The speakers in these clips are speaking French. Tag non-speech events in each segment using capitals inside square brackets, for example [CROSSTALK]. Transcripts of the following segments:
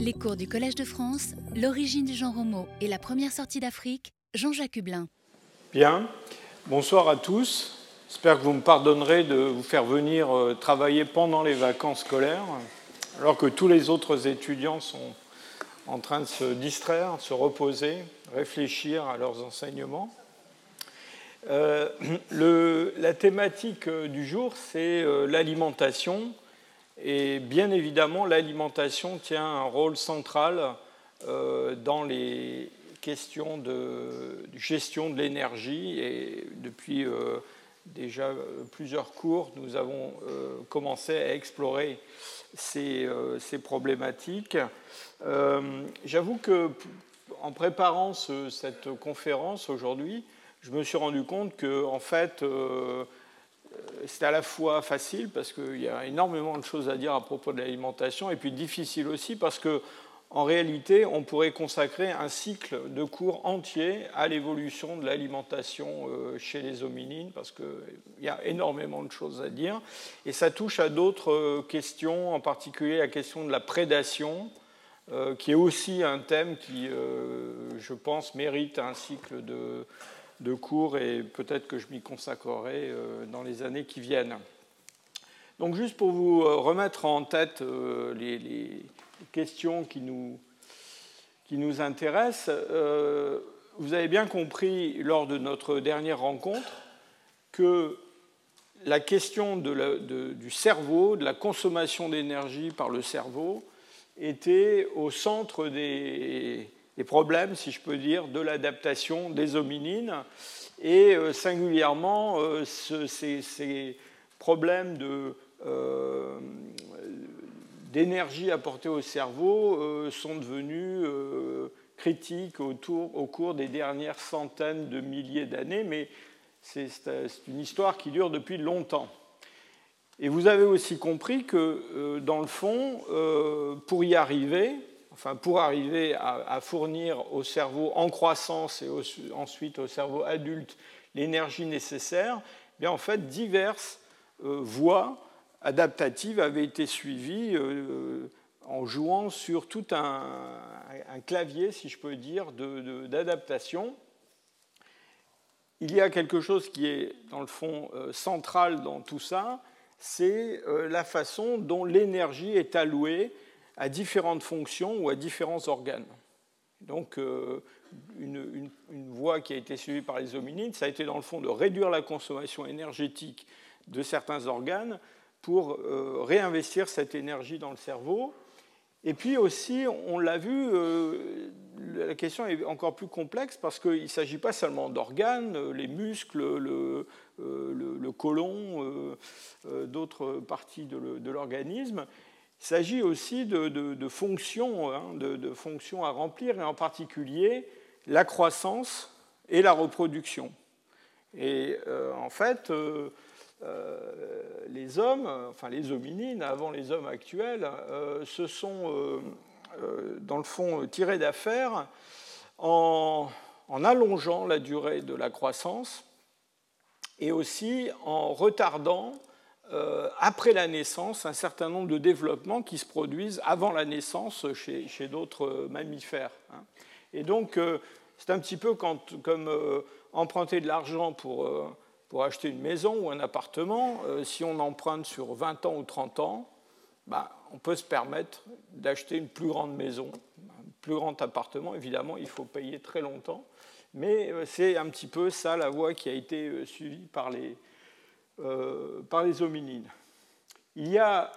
Les cours du Collège de France, l'origine du genre homo et la première sortie d'Afrique, Jean-Jacques Hublin. Bien, bonsoir à tous. J'espère que vous me pardonnerez de vous faire venir euh, travailler pendant les vacances scolaires, alors que tous les autres étudiants sont en train de se distraire, se reposer, réfléchir à leurs enseignements. Euh, [CLEARS THROAT] la thématique euh, du jour, c'est l'alimentation et bien évidemment, l'alimentation tient un rôle central euh, dans les questions de, gestion de l'énergie. Et depuis euh, déjà plusieurs cours, nous avons euh, commencé à explorer ces, ces problématiques. J'avoue que en préparant cette conférence aujourd'hui, je me suis rendu compte que, en fait, c'est à la fois facile parce qu'il y a énormément de choses à dire à propos de l'alimentation et puis difficile aussi parce que en réalité, on pourrait consacrer un cycle de cours entier à l'évolution de l'alimentation euh, chez les hominines, parce qu'il y a énormément de choses à dire. Et ça touche à d'autres euh, questions, en particulier la question de la prédation, euh, qui est aussi un thème qui, je pense, mérite un cycle de, de cours et peut-être que je m'y consacrerai euh, dans les années qui viennent. Donc juste pour vous euh, remettre en tête euh, les, questions qui nous, qui nous intéressent, vous avez bien compris lors de notre dernière rencontre que la question du cerveau, de la consommation d'énergie par le cerveau, était au centre des, les problèmes, si je peux dire, de l'adaptation des hominines et euh, singulièrement euh, ces, problèmes euh, d'énergie apportée au cerveau sont devenus critiques au cours des dernières centaines de milliers d'années, mais c'est une histoire qui dure depuis longtemps. Et vous avez aussi compris que, dans le fond, pour y arriver, enfin, pour arriver à, fournir au cerveau en croissance et ensuite au cerveau adulte l'énergie nécessaire, eh bien, en fait, diverses euh, voies adaptatives avaient été suivies euh, en jouant sur tout un, clavier, si je peux dire, d'adaptation. Il y a quelque chose qui est, dans le fond, euh, central dans tout ça, c'est la façon dont l'énergie est allouée à différentes fonctions ou à différents organes. Donc, euh, une, voie qui a été suivie par les hominines, ça a été dans le fond de réduire la consommation énergétique de certains organes pour euh, réinvestir cette énergie dans le cerveau. Et puis aussi, on l'a vu, euh, la question est encore plus complexe parce qu'il ne s'agit pas seulement d'organes, les muscles, le, le, côlon, d'autres parties de l'organisme, il s'agit aussi de, fonctions, hein, de, fonctions à remplir, et en particulier la croissance et la reproduction. Et euh, en fait, euh, euh, les hommes, enfin les hominines, avant les hommes actuels, se sont, dans le fond, tirés d'affaire en, en allongeant la durée de la croissance et aussi en retardant euh, après la naissance, un certain nombre de développements qui se produisent avant la naissance chez, d'autres euh, mammifères. Hein. Et donc, euh, c'est un petit peu comme emprunter de l'argent pour, pour, acheter une maison ou un appartement. si on emprunte sur 20 ans ou 30 ans, bah, on peut se permettre d'acheter une plus grande maison, un plus grand appartement. Évidemment, il faut payer très longtemps. Mais c'est un petit peu ça la voie qui a été suivie par les, euh, par les hominines. Il y a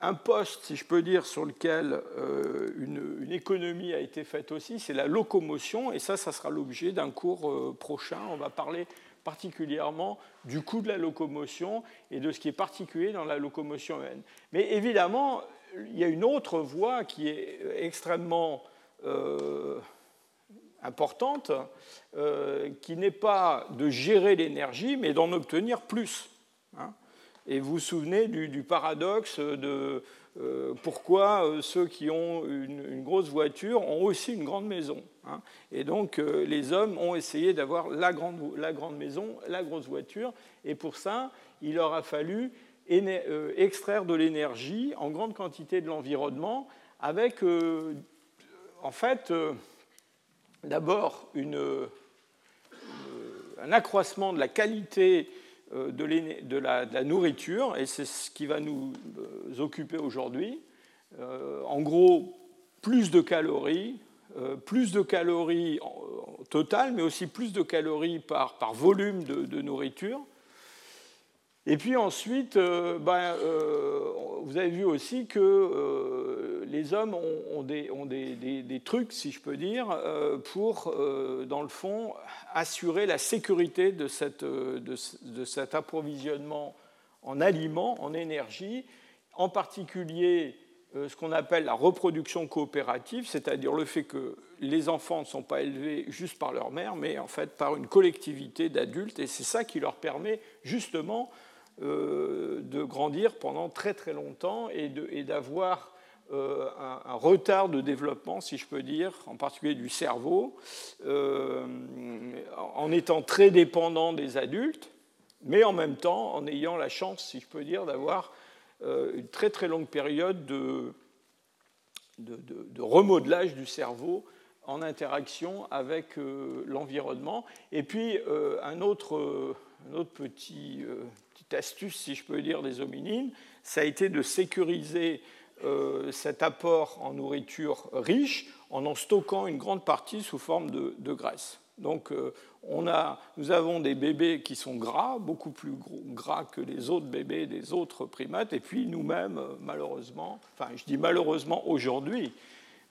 un poste, si je peux dire, sur lequel euh, une, économie a été faite aussi, c'est la locomotion, et ça, ça sera l'objet d'un cours euh, prochain. On va parler particulièrement du coût de la locomotion et de ce qui est particulier dans la locomotion humaine. Mais évidemment, il y a une autre voie qui est extrêmement importante, qui n'est pas de gérer l'énergie, mais d'en obtenir plus. Hein. et vous vous souvenez du, paradoxe de euh, pourquoi euh, ceux qui ont une, grosse voiture ont aussi une grande maison. Hein. et donc euh, les hommes ont essayé d'avoir la grande, la grande maison, la grosse voiture, et pour ça, il leur a fallu extraire de l'énergie en grande quantité de l'environnement avec en fait d'abord un accroissement de la qualité de, la, nourriture, et c'est ce qui va nous occuper aujourd'hui. en gros, plus de calories, plus de calories total, mais aussi plus de calories par, par volume de, nourriture. Et puis ensuite, euh, ben, euh, vous avez vu aussi que euh, les hommes ont, des, trucs, si je peux dire, pour, dans le fond, assurer la sécurité de, cet approvisionnement en aliments, en énergie, en particulier ce qu'on appelle la reproduction coopérative, c'est-à-dire le fait que les enfants ne sont pas élevés juste par leur mère, mais en fait par une collectivité d'adultes, et c'est ça qui leur permet justement euh, de grandir pendant très très longtemps et d'avoir euh, un, retard de développement, si je peux dire, en particulier du cerveau, euh, en étant très dépendant des adultes, mais en même temps en ayant la chance, si je peux dire, d'avoir une très très longue période de, de, de remodelage du cerveau en interaction avec l'environnement. Et puis, un autre petit, petite astuce, si je peux dire, des hominines, ça a été de sécuriser cet apport en nourriture riche en en stockant une grande partie sous forme de, graisse. Donc, on a, nous avons des bébés qui sont gras, beaucoup plus gras que les autres bébés des autres primates, et puis nous-mêmes, malheureusement, enfin, je dis malheureusement aujourd'hui,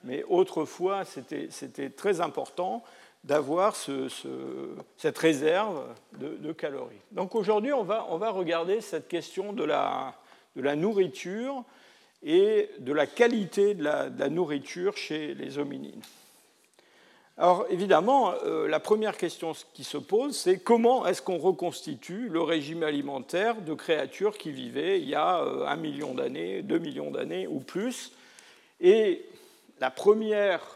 mais autrefois, c'était très important d'avoir cette réserve de, calories. Donc aujourd'hui, on va, on va, regarder cette question de la, de la, nourriture et de la qualité de la, nourriture chez les hominines. Alors évidemment, euh, la première question qui se pose, c'est comment est-ce qu'on reconstitue le régime alimentaire de créatures qui vivaient il y a euh, un million d'années, deux millions d'années ou plus? Et la première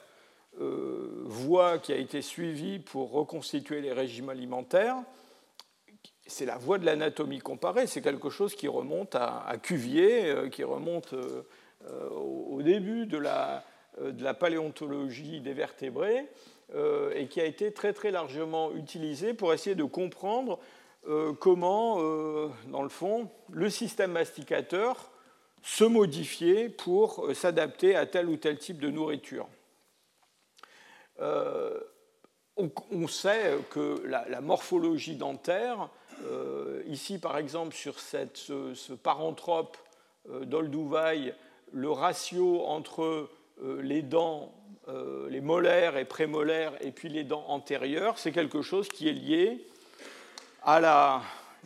euh, voie qui a été suivie pour reconstituer les régimes alimentaires, c'est la voie de l'anatomie comparée. C'est quelque chose qui remonte à, Cuvier, euh, qui remonte euh, au début de la, paléontologie des vertébrés et qui a été très très largement utilisé pour essayer de comprendre comment, dans le fond, le système masticateur se modifier pour s'adapter à tel ou tel type de nourriture. Euh, on, sait que la, morphologie dentaire, euh, ici par exemple sur cette, ce, paranthrope d'Olduvai, le ratio entre les dents, les molaires et prémolaires, et puis les dents antérieures, c'est quelque chose qui est lié à la,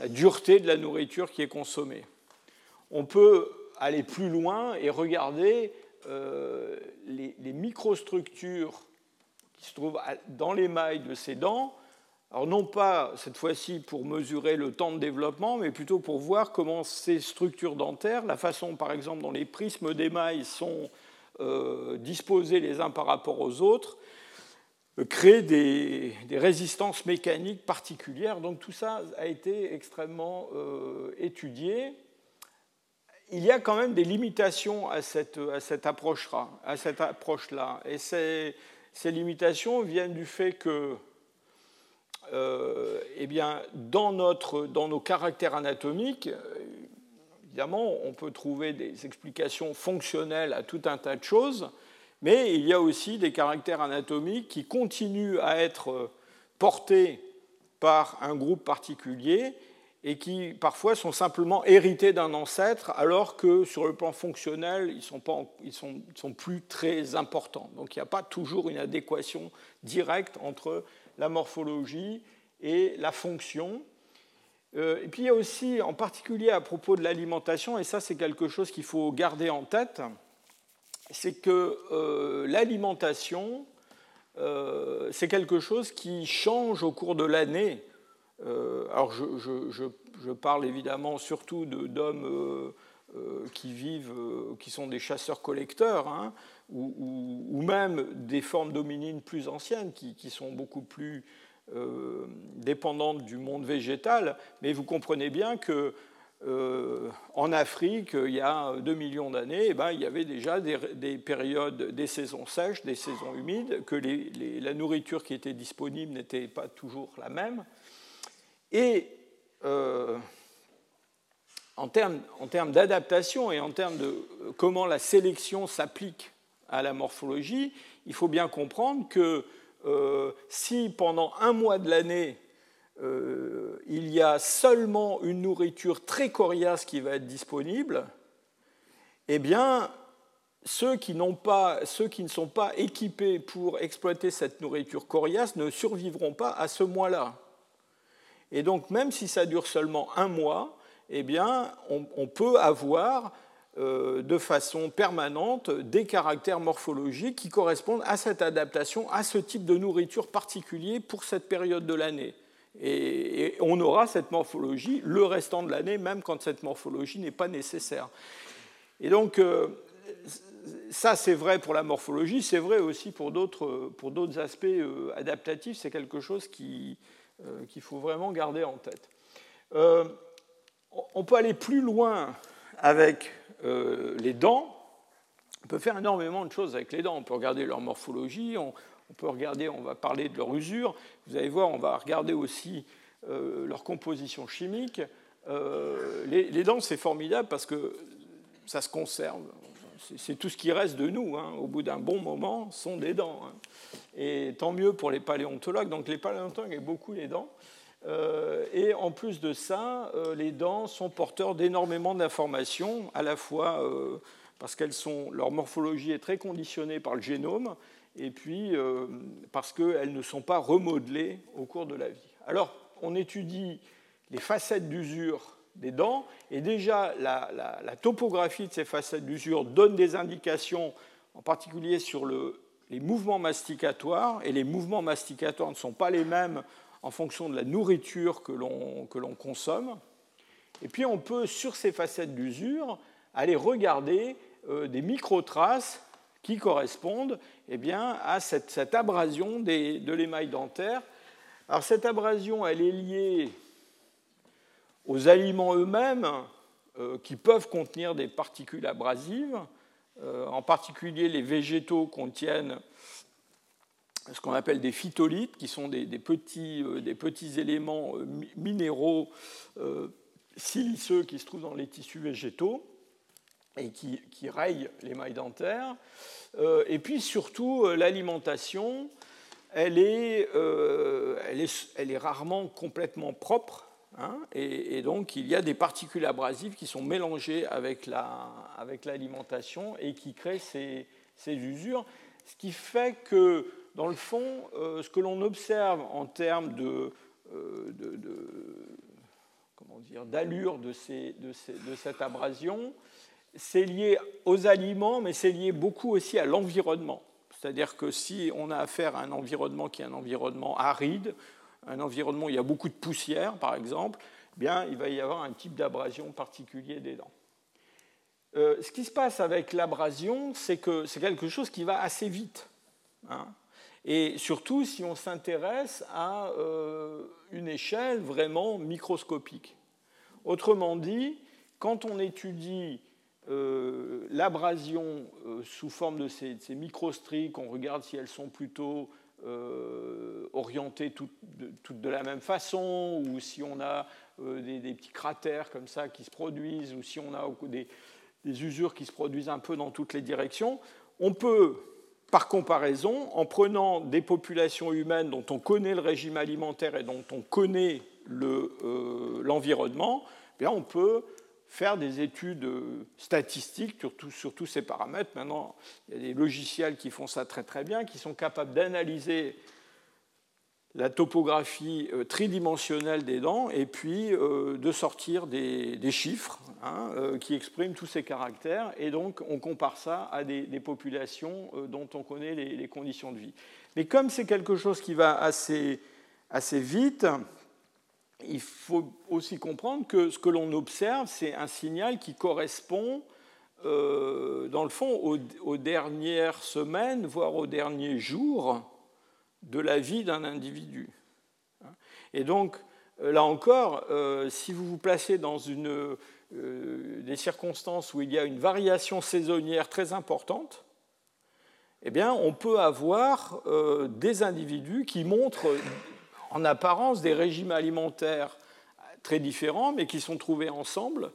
dureté de la nourriture qui est consommée. On peut aller plus loin et regarder euh, les, microstructures se trouvent dans l'émail de ces dents. Alors non pas cette fois-ci pour mesurer le temps de développement, mais plutôt pour voir comment ces structures dentaires, la façon par exemple dont les prismes d'émail sont euh, disposés les uns par rapport aux autres, euh, créent des, résistances mécaniques particulières. Donc tout ça a été extrêmement étudié il y a quand même des limitations à cette, approche-là. Approche et ces, limitations viennent du fait que, euh, eh dans, dans nos caractères anatomiques, évidemment, on peut trouver des explications fonctionnelles à tout un tas de choses, mais il y a aussi des caractères anatomiques qui continuent à être portés par un groupe particulier et qui parfois sont simplement hérités d'un ancêtre, alors que sur le plan fonctionnel, ils ne sont, sont, sont, plus très importants. Donc il n'y a pas toujours une adéquation directe entre la morphologie et la fonction. Euh, et puis il y a aussi, en particulier à propos de l'alimentation, et ça c'est quelque chose qu'il faut garder en tête, c'est que euh, l'alimentation, euh, c'est quelque chose qui change au cours de l'année alors je, parle évidemment surtout d'hommes euh, euh, qui vivent, qui sont des chasseurs-collecteurs, hein, ou, même des formes dominines plus anciennes qui, sont beaucoup plus dépendantes du monde végétal. Mais vous comprenez bien que en Afrique, il y a 2 millions d'années, eh ben, il y avait déjà des, périodes, des saisons sèches, des saisons humides, que la nourriture qui était disponible n'était pas toujours la même. Et en termes, d'adaptation et en termes de comment la sélection s'applique à la morphologie, il faut bien comprendre que euh, si pendant un mois de l'année, euh, il y a seulement une nourriture très coriace qui va être disponible, eh ceux qui, ceux qui ne sont pas équipés pour exploiter cette nourriture coriace ne survivront pas à ce mois-là. Et donc, même si ça dure seulement un mois, eh bien, on, peut avoir euh, de façon permanente des caractères morphologiques qui correspondent à cette adaptation, à ce type de nourriture particulier pour cette période de l'année. Et, on aura cette morphologie le restant de l'année, même quand cette morphologie n'est pas nécessaire. Et donc, euh, ça, c'est vrai pour la morphologie, c'est vrai aussi pour d'autres aspects euh, adaptatifs. C'est quelque chose qu'il faut vraiment garder en tête on peut aller plus loin avec euh, les dents. On peut faire énormément de choses avec les dents. On peut regarder leur morphologie, on, peut regarder, on va parler de leur usure. Vous allez voir, on va regarder aussi euh, leur composition chimique. Euh, les, dents, c'est formidable parce que ça se conserve. C'est tout ce qui reste de nous. Hein. Au bout d'un bon moment, sont des dents. Hein. Et tant mieux pour les paléontologues. Donc les paléontologues ont beaucoup les dents. Euh, et en plus de ça, euh, les dents sont porteurs d'énormément d'informations, à la fois euh, parce qu'elles sont, leur morphologie est très conditionnée par le génome, et puis parce qu'elles ne sont pas remodelées au cours de la vie. Alors, on étudie les facettes d'usure des dents, et déjà la, topographie de ces facettes d'usure donne des indications, en particulier sur le, les mouvements masticatoires, et les mouvements masticatoires ne sont pas les mêmes en fonction de la nourriture que l'on consomme. Et puis on peut, sur ces facettes d'usure, aller regarder euh, des micro-traces qui correspondent eh bien, à cette, abrasion de l'émail dentaire. Alors cette abrasion, elle est liée aux aliments eux-mêmes euh, qui peuvent contenir des particules abrasives. Euh, en particulier, les végétaux contiennent ce qu'on appelle des phytolithes, qui sont des, petits, euh, petits, éléments minéraux siliceux qui se trouvent dans les tissus végétaux et qui, rayent l'émail dentaire. et puis surtout, l'alimentation, elle est, rarement complètement propre. Hein, et, donc, il y a des particules abrasives qui sont mélangées avec l'alimentation la, avec et qui créent ces, ces usures. Ce qui fait que dans le fond, euh, ce que l'on observe en termes de, euh, comment dire, d'allure de, de, cette abrasion, c'est lié aux aliments, mais c'est lié beaucoup aussi à l'environnement. C'est-à-dire que si on a affaire à un environnement qui est un environnement aride, un environnement où il y a beaucoup de poussière, par exemple, eh bien, il va y avoir un type d'abrasion particulier des dents. Euh, ce qui se passe avec l'abrasion, c'est que c'est quelque chose qui va assez vite. Hein et surtout si on s'intéresse à euh, une échelle vraiment microscopique. Autrement dit, quand on étudie euh, l'abrasion sous forme de ces, microstries, qu'on regarde si elles sont plutôt orientées toutes de, la même façon, ou si on a des, petits cratères comme ça qui se produisent, ou si on a des, usures qui se produisent un peu dans toutes les directions, on peut par comparaison, en prenant des populations humaines dont on connaît le régime alimentaire et dont on connaît euh, l'environnement, le, on peut faire des études statistiques sur, tous ces paramètres. Maintenant, il y a des logiciels qui font ça très très bien, qui sont capables d'analyser la topographie euh, tridimensionnelle des dents et puis euh, de sortir des, chiffres hein, euh, qui expriment tous ces caractères. Et donc, on compare ça à des, populations dont on connaît les, conditions de vie. Mais comme c'est quelque chose qui va assez vite, il faut aussi comprendre que ce que l'on observe, c'est un signal qui correspond, dans le fond, aux, dernières semaines, voire aux derniers jours de la vie d'un individu. Et donc, là encore, si vous vous placez dans une, des circonstances où il y a une variation saisonnière très importante, eh bien, on peut avoir des individus qui montrent en apparence des régimes alimentaires très différents, mais qui sont trouvés ensemble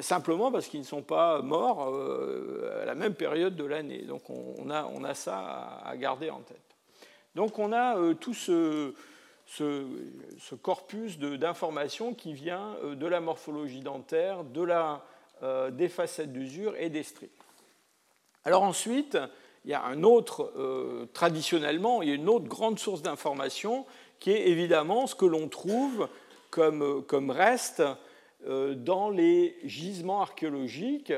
simplement parce qu'ils ne sont pas morts euh, à la même période de l'année. Donc on a, on a, ça à garder en tête. Donc on a euh, tout ce, ce, corpus d'informations qui vient euh, de la morphologie dentaire, de la, des facettes d'usure et des stries. Alors ensuite, il y a un autre, traditionnellement, il y a une autre grande source d'information qui est évidemment ce que l'on trouve comme, comme reste euh, dans les gisements archéologiques.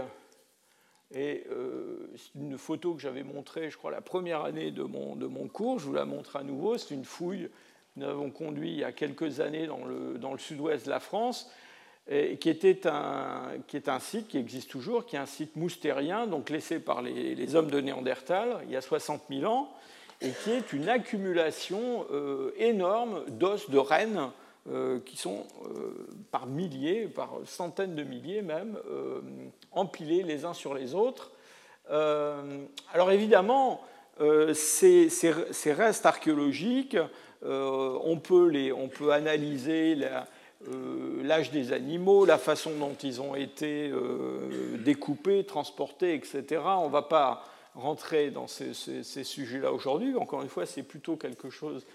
Et euh, c'est une photo que j'avais montrée, je crois, la première année de mon, de mon cours. Je vous la montre à nouveau. C'est une fouille que nous avons conduite il y a quelques années dans le, dans le sud-ouest de la France, et qui, était un, qui est un site qui existe toujours, qui est un site moustérien, donc laissé par les, les hommes de Néandertal il y a 60 000 ans, et qui est une accumulation euh, énorme d'os de rennes euh, qui sont euh, par milliers, par centaines de milliers même, empilés les uns sur les autres. alors évidemment, ces, ces, restes archéologiques, on peut, les, on, peut analyser l'âge des animaux, la façon dont ils ont été découpés, transportés, etc. On ne va pas rentrer dans ces, sujets-là aujourd'hui. Encore une fois, c'est plutôt quelque chose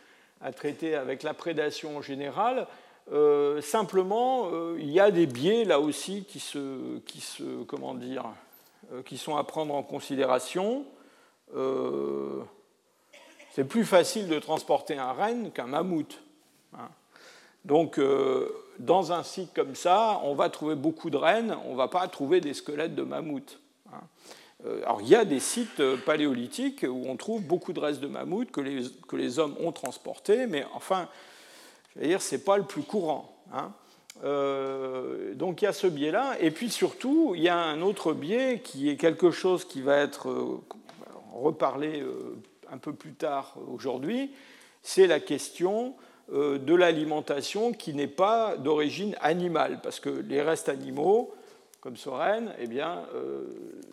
à traiter avec la prédation en général. Euh, simplement, euh, il y a des biais là aussi qui, se, qui, se, comment dire, euh, qui sont à prendre en considération. c'est plus facile de transporter un renne qu'un mammouth. Hein. Donc, dans un site comme ça, on va trouver beaucoup de rennes, on ne va pas trouver des squelettes de mammouth. Hein. Euh, alors, il y a des sites euh, paléolithiques où on trouve beaucoup de restes de mammouths que les, que les hommes ont transportés, mais enfin, je veux dire, ce n'est pas le plus courant. Hein. Euh, donc il y a ce biais-là. Et puis surtout, il y a un autre biais qui est quelque chose qui va être reparlé un peu plus tard aujourd'hui, c'est la question de l'alimentation qui n'est pas d'origine animale, parce que les restes animaux, comme Soren, eh bien, euh,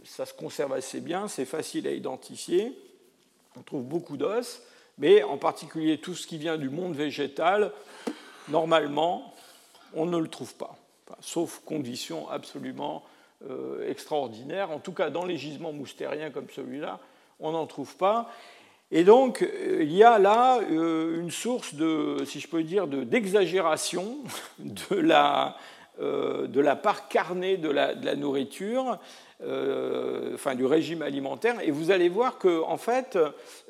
ça se conserve assez bien, c'est facile à identifier. On trouve beaucoup d'os, mais en particulier tout ce qui vient du monde végétal, normalement, on ne le trouve pas, sauf conditions absolument euh, extraordinaires. En tout cas, dans les gisements moustériens comme celui-là, on n'en trouve pas. Et donc, euh, il y a là une source de, si je peux dire, d'exagération [LAUGHS] de la de la part carnée de la, nourriture, euh, enfin du régime alimentaire. Et vous allez voir qu'en en fait,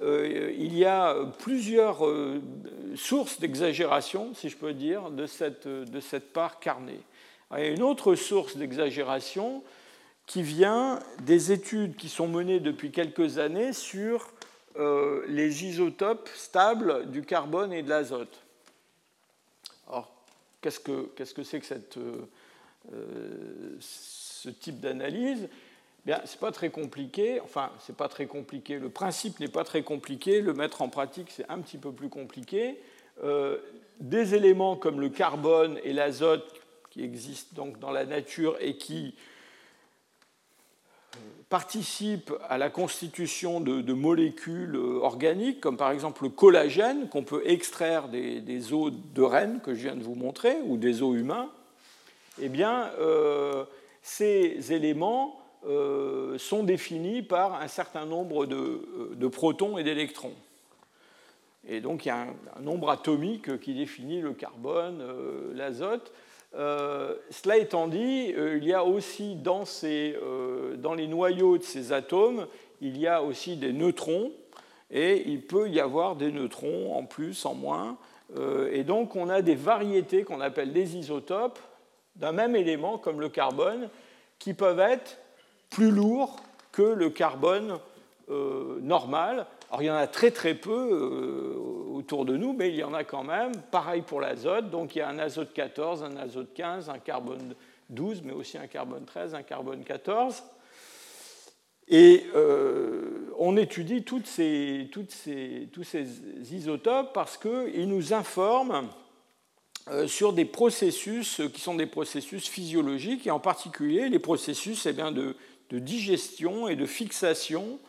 euh, il y a plusieurs sources d'exagération, si je peux dire, de cette, de cette part carnée. A une autre source d'exagération qui vient des études qui sont menées depuis quelques années sur les isotopes stables du carbone et de l'azote. Qu'est-ce que c'est que, euh, euh, ce type d'analyse? Bien, c'est pas très compliqué. Enfin, c'est pas très compliqué. Le principe n'est pas très compliqué. Le mettre en pratique, c'est un petit peu plus compliqué. Euh, des éléments comme le carbone et l'azote qui existent donc dans la nature et qui participent à la constitution de, molécules organiques, comme par exemple le collagène qu'on peut extraire des, os de rennes que je viens de vous montrer, ou des os humains, eh bien, euh, ces éléments euh, sont définis par un certain nombre de, protons et d'électrons. Et donc il y a un, nombre atomique qui définit le carbone, euh, l'azote. Euh, cela étant dit, euh, il y a aussi dans, euh, dans, les noyaux de ces atomes, il y a aussi des neutrons, et il peut y avoir des neutrons en plus, en moins. et donc on a des variétés qu'on appelle des isotopes d'un même élément, comme le carbone, qui peuvent être plus lourds que le carbone normal. Alors il y en a très très peu euh, autour de nous, mais il y en a quand même. Pareil pour l'azote, donc il y a un azote 14, un azote 15, un carbone 12, mais aussi un carbone 13, un carbone 14. Et euh, on étudie toutes ces, tous ces isotopes parce qu'ils nous informent sur des processus qui sont des processus physiologiques, et en particulier les processus eh de, digestion et de fixation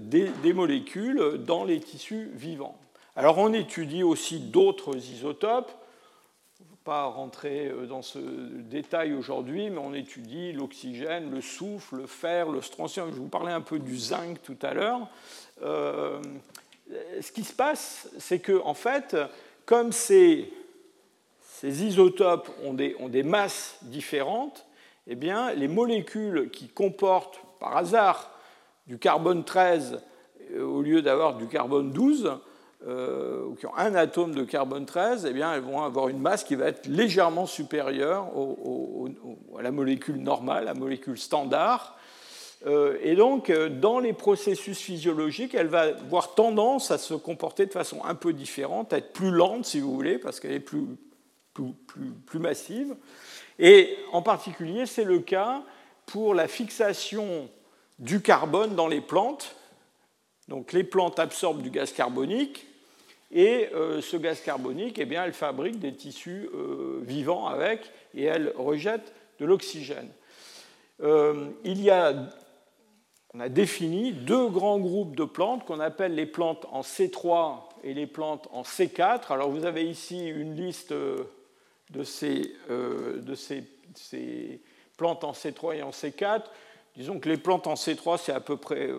des, des, molécules dans les tissus vivants. Alors on étudie aussi d'autres isotopes, pas rentrer euh, dans ce détail aujourd'hui, mais on étudie l'oxygène, le soufre, le fer, le strontium. Je vous parlais un peu du zinc tout à l'heure. Euh, ce qui se passe, c'est que, en fait, comme ces, ces isotopes ont des, ont des, masses différentes, eh bien, les molécules qui comportent par hasard du carbone 13 euh, au lieu d'avoir du carbone 12 euh, qui ont un atome de carbone 13, eh bien, elles vont avoir une masse qui va être légèrement supérieure à la molécule normale, la molécule standard. Euh, et donc, dans les processus physiologiques, elle va avoir tendance à se comporter de façon un peu différente, à être plus lente, si vous voulez, parce qu'elle est plus, plus, plus massive. Et en particulier, c'est le cas pour la fixation du carbone dans les plantes. Donc les plantes absorbent du gaz carbonique, et euh, ce gaz carbonique, eh bien, elle fabrique des tissus euh, vivants avec et elle rejette de l'oxygène. Euh, il y a, on a défini deux grands groupes de plantes qu'on appelle les plantes en C3 et les plantes en C4. Alors vous avez ici une liste de ces plantes en C3 et en C4. Disons que les plantes en C3, c'est à peu près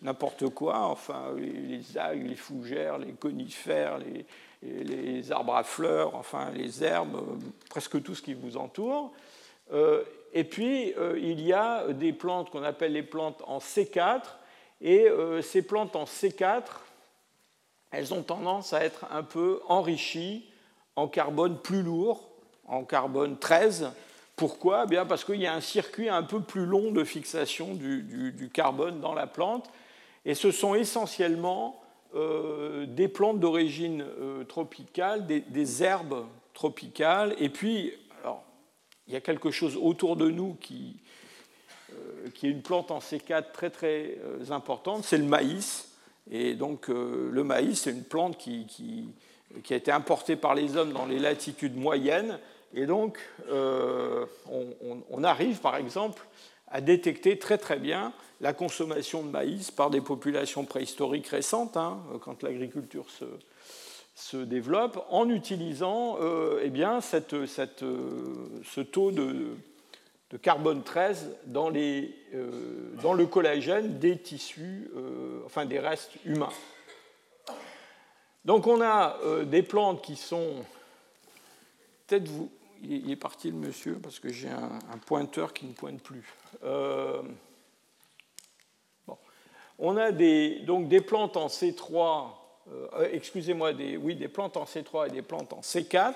n'importe quoi, enfin les, algues, les fougères, les conifères, les, arbres à fleurs, enfin les herbes, presque tout ce qui vous entoure. Euh, et puis euh, il y a des plantes qu'on appelle les plantes en C4, et euh, ces plantes en C4, elles ont tendance à être un peu enrichies en carbone plus lourd, en carbone 13. Pourquoi? Eh Bien Parce qu'il y a un circuit un peu plus long de fixation du carbone dans la plante et ce sont essentiellement euh, des plantes d'origine euh, tropicale, des, herbes tropicales. Et puis, alors, il y a quelque chose autour de nous qui, euh, est une plante en C4 très très importante, c'est le maïs. Et donc, le maïs, c'est une plante qui, a été importée par les hommes dans les latitudes moyennes. Et donc, on, on arrive, par exemple, à détecter très très bien la consommation de maïs par des populations préhistoriques récentes, hein, quand l'agriculture se, développe, en utilisant euh, eh bien, euh, ce taux de, carbone 13 dans, euh, dans, le collagène des tissus, enfin des restes humains. Donc on a des plantes qui sont... Peut-être vous... Il est parti le monsieur parce que j'ai un, pointeur qui ne pointe plus. On a des, donc des plantes en C3, euh, excusez-moi, des, oui, des plantes en C3 et des plantes en C4,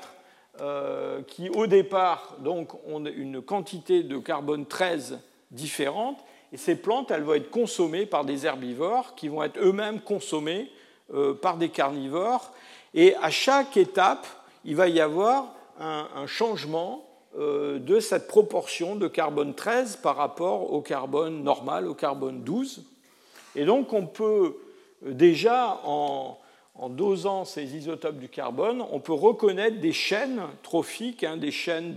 euh, qui au départ donc, ont une quantité de carbone 13 différente, et ces plantes, elles vont être consommées par des herbivores qui vont être eux-mêmes consommés euh, par des carnivores, et à chaque étape, il va y avoir un, changement de cette proportion de carbone 13 par rapport au carbone normal, au carbone 12. Et donc on peut euh, déjà, en, dosant ces isotopes du carbone, on peut reconnaître des chaînes trophiques, hein, des chaînes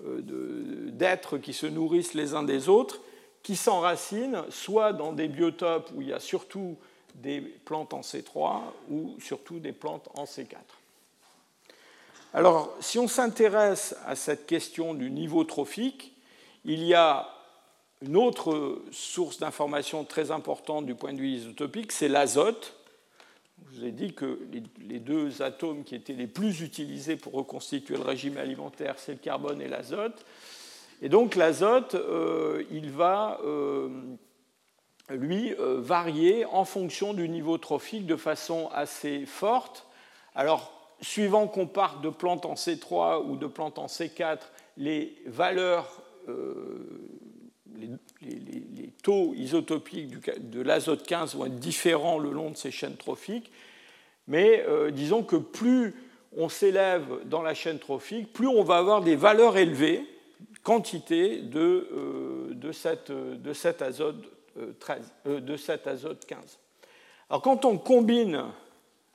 euh, d'êtres qui se nourrissent les uns des autres, qui s'enracinent soit dans des biotopes où il y a surtout des plantes en C3 ou surtout des plantes en C4. Alors, si on s'intéresse à cette question du niveau trophique, il y a une autre source d'information très importante du point de vue isotopique, c'est l'azote. Je vous ai dit que les deux atomes qui étaient les plus utilisés pour reconstituer le régime alimentaire, c'est le carbone et l'azote. Et donc l'azote, euh, il va, euh, lui, euh, varier en fonction du niveau trophique de façon assez forte. Alors, suivant qu'on parte de plantes en C3 ou de plantes en C4, les valeurs les, taux isotopiques de l'azote 15 vont être différents le long de ces chaînes trophiques, mais euh, disons que plus on s'élève dans la chaîne trophique, plus on va avoir des valeurs élevées, quantité de, euh, cet azote 13, euh, de cet azote 15. Alors quand on combine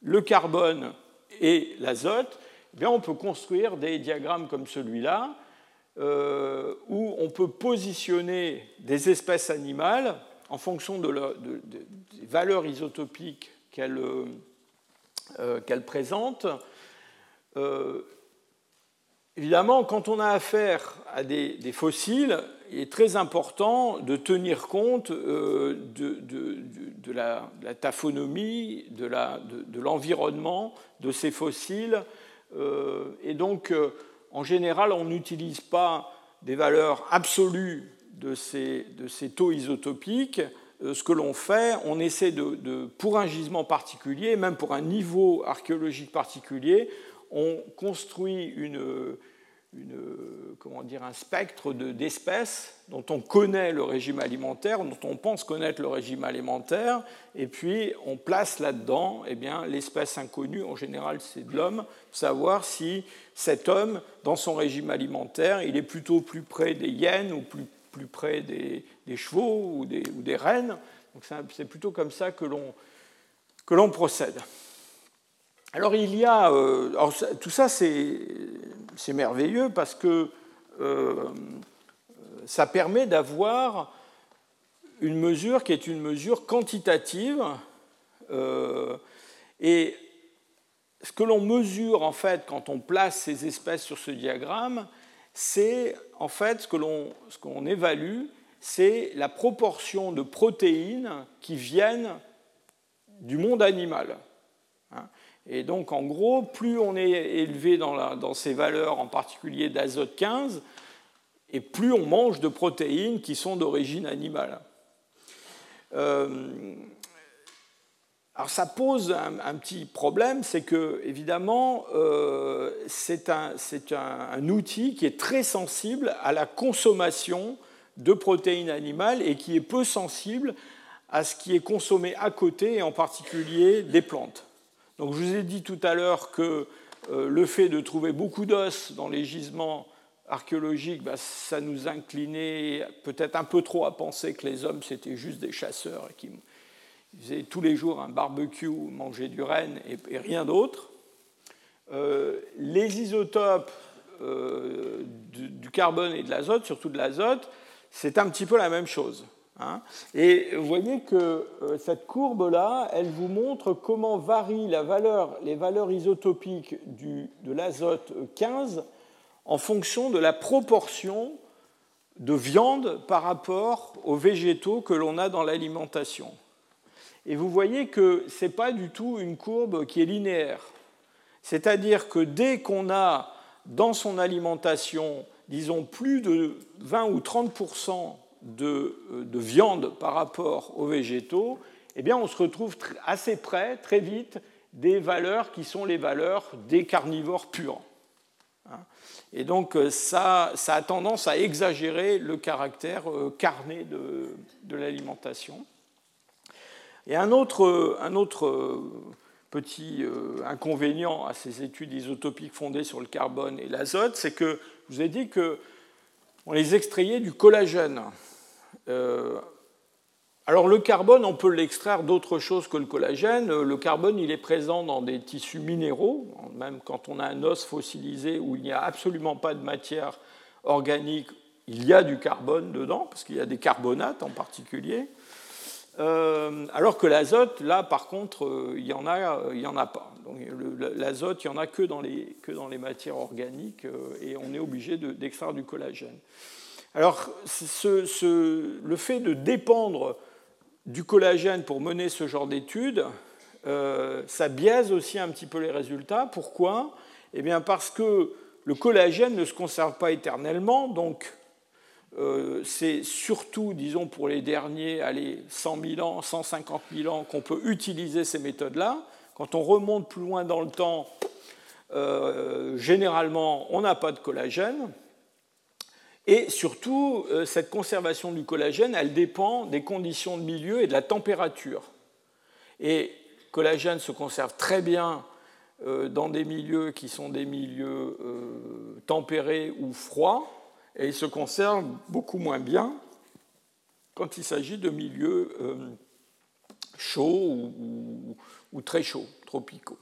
le carbone et l'azote, eh on peut construire des diagrammes comme celui-là, euh, où on peut positionner des espèces animales en fonction de des valeurs isotopiques qu'elles euh, présentent. Euh, évidemment, quand on a affaire à des, fossiles, il est très important de tenir compte de, la, taphonomie, de l'environnement de, ces fossiles. et donc, en général, on n'utilise pas des valeurs absolues de ces, taux isotopiques. Euh, ce que l'on fait, on essaie de, pour un gisement particulier, même pour un niveau archéologique particulier, on construit une, comment dire, un spectre d'espèces dont on connaît le régime alimentaire, dont on pense connaître le régime alimentaire, et puis on place là-dedans eh l'espèce inconnue, en général c'est de l'homme, savoir si cet homme, dans son régime alimentaire, il est plutôt plus près des hyènes ou plus, plus près des, chevaux ou des, ou des, rennes. C'est plutôt comme ça que l'on procède. Alors il y a, euh, tout ça c'est merveilleux parce que euh, ça permet d'avoir une mesure qui est une mesure quantitative euh, et ce que l'on mesure en fait quand on place ces espèces sur ce diagramme, c'est en fait ce que l'on évalue, c'est la proportion de protéines qui viennent du monde animal. Hein. Et donc, en gros, plus on est élevé dans, ces valeurs, en particulier d'azote 15, et plus on mange de protéines qui sont d'origine animale. Euh, alors ça pose un, petit problème, c'est que évidemment euh, c'est un, un, outil qui est très sensible à la consommation de protéines animales et qui est peu sensible à ce qui est consommé à côté, et en particulier des plantes. Donc je vous ai dit tout à l'heure que euh, le fait de trouver beaucoup d'os dans les gisements archéologiques, bah, ça nous inclinait peut-être un peu trop à penser que les hommes c'était juste des chasseurs et qui faisaient tous les jours un barbecue, manger du renne et, rien d'autre. Euh, les isotopes euh, du, carbone et de l'azote, surtout de l'azote, c'est un petit peu la même chose. Hein. Et vous voyez que euh, cette courbe-là, elle vous montre comment varient les valeurs isotopiques du, de l'azote 15 en fonction de la proportion de viande par rapport aux végétaux que l'on a dans l'alimentation. Et vous voyez que ce n'est pas du tout une courbe qui est linéaire. C'est-à-dire que dès qu'on a dans son alimentation, disons, plus de 20 ou 30 de, de, viande par rapport aux végétaux, eh bien, on se retrouve assez près, très vite, des valeurs qui sont les valeurs des carnivores purs. Hein. Et donc, euh, ça, ça a tendance à exagérer le caractère euh, carné de, de l'alimentation. Et un autre, un autre euh, petit inconvénient à ces études isotopiques fondées sur le carbone et l'azote, c'est que je vous ai dit qu'on les extrayait du collagène. Euh, alors le carbone, on peut l'extraire d'autre chose que le collagène. Le carbone, il est présent dans des tissus minéraux, même quand on a un os fossilisé où il n'y a absolument pas de matière organique, il y a du carbone dedans, parce qu'il y a des carbonates en particulier. Euh, alors que l'azote, là, par contre, euh, il n'y en, en a pas. L'azote, il n'y en a que dans, les, que dans les matières organiques, et on est obligé d'extraire du collagène. Alors, le fait de dépendre du collagène pour mener ce genre d'études, euh, ça biaise aussi un petit peu les résultats. Pourquoi? Eh bien parce que le collagène ne se conserve pas éternellement, donc euh, c'est surtout, disons, pour les derniers, allez, 100 000 ans, 150 000 ans, qu'on peut utiliser ces méthodes-là. Quand on remonte plus loin dans le temps, euh, généralement, on n'a pas de collagène. Et surtout, euh, cette conservation du collagène, elle dépend des conditions de milieu et de la température. Et le collagène se conserve très bien euh, dans des milieux qui sont des milieux euh, tempérés ou froids, et il se conserve beaucoup moins bien quand il s'agit de milieux chauds ou, très chauds, tropicaux.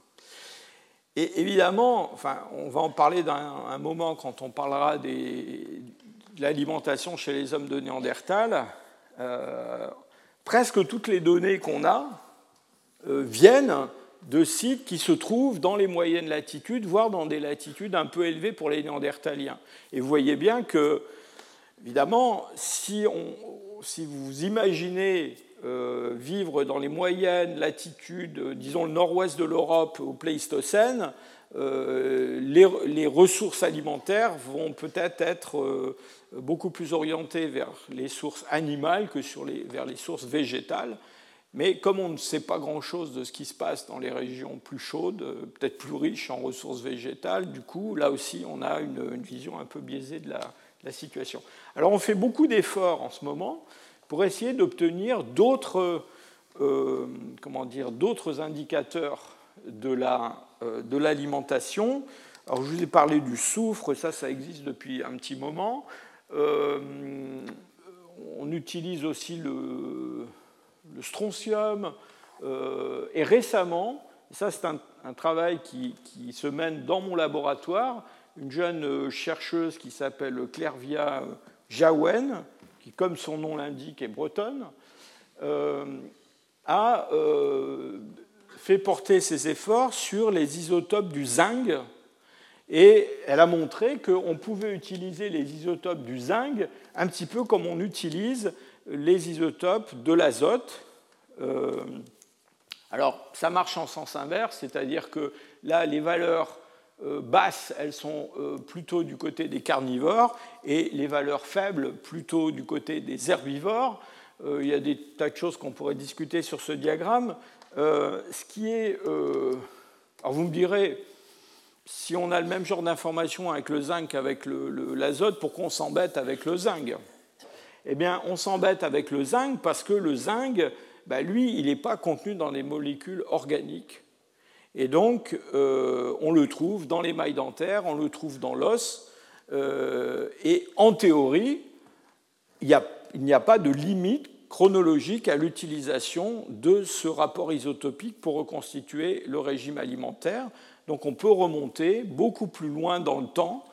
Et évidemment, enfin, on va en parler dans un moment quand on parlera des, de l'alimentation chez les hommes de Néandertal. Euh, presque toutes les données qu'on a euh, viennent de sites qui se trouvent dans les moyennes latitudes, voire dans des latitudes un peu élevées pour les Néandertaliens. Et vous voyez bien que, évidemment, si, on, si vous imaginez euh, vivre dans les moyennes latitudes, disons le nord-ouest de l'Europe au Pléistocène, les, ressources alimentaires vont peut-être être, beaucoup plus orientées vers les sources animales que sur les, vers les sources végétales. Mais comme on ne sait pas grand-chose de ce qui se passe dans les régions plus chaudes, peut-être plus riches en ressources végétales, du coup, là aussi, on a une, vision un peu biaisée de la, de la situation. Alors, on fait beaucoup d'efforts en ce moment pour essayer d'obtenir d'autres euh, comment dire, d'autres indicateurs de, la, euh, de l'alimentation. Alors, je vous ai parlé du soufre, ça, ça existe depuis un petit moment. Euh, on utilise aussi le, strontium. et récemment, ça, c'est un, travail qui, se mène dans mon laboratoire, une jeune chercheuse qui s'appelle Clairvia Jaouen, qui, comme son nom l'indique, est bretonne, euh, a euh, fait porter ses efforts sur les isotopes du zinc. Et elle a montré qu'on pouvait utiliser les isotopes du zinc un petit peu comme on utilise les isotopes de l'azote. Euh, alors, ça marche en sens inverse, c'est-à-dire que là, les valeurs euh, basses, elles sont euh, plutôt du côté des carnivores, et les valeurs faibles plutôt du côté des herbivores. Il y a des tas de choses qu'on pourrait discuter sur ce diagramme. ce qui est. alors vous me direz, si on a le même genre d'information avec le zinc qu'avec l'azote, pourquoi on s'embête avec le zinc Eh bien, on s'embête avec le zinc parce que le zinc, bah, lui, il n'est pas contenu dans les molécules organiques. Et donc, euh, on le trouve dans les mailles dentaires, on le trouve dans l'os. Euh, et en théorie, il n'y a, pas de limite chronologique à l'utilisation de ce rapport isotopique pour reconstituer le régime alimentaire. Donc on peut remonter beaucoup plus loin dans le temps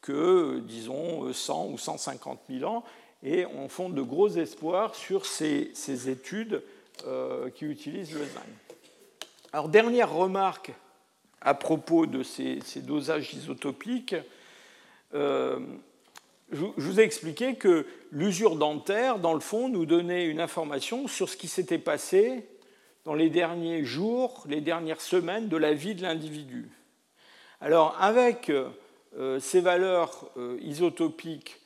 que, disons, 100 ou 150 000 ans, et on fonde de gros espoirs sur ces, études euh, qui utilisent le zinc. Alors, dernière remarque à propos de ces, dosages isotopiques. Euh, je, vous ai expliqué que l'usure dentaire, dans le fond, nous donnait une information sur ce qui s'était passé dans les derniers jours, les dernières semaines de la vie de l'individu. Alors, avec euh, ces valeurs euh, isotopiques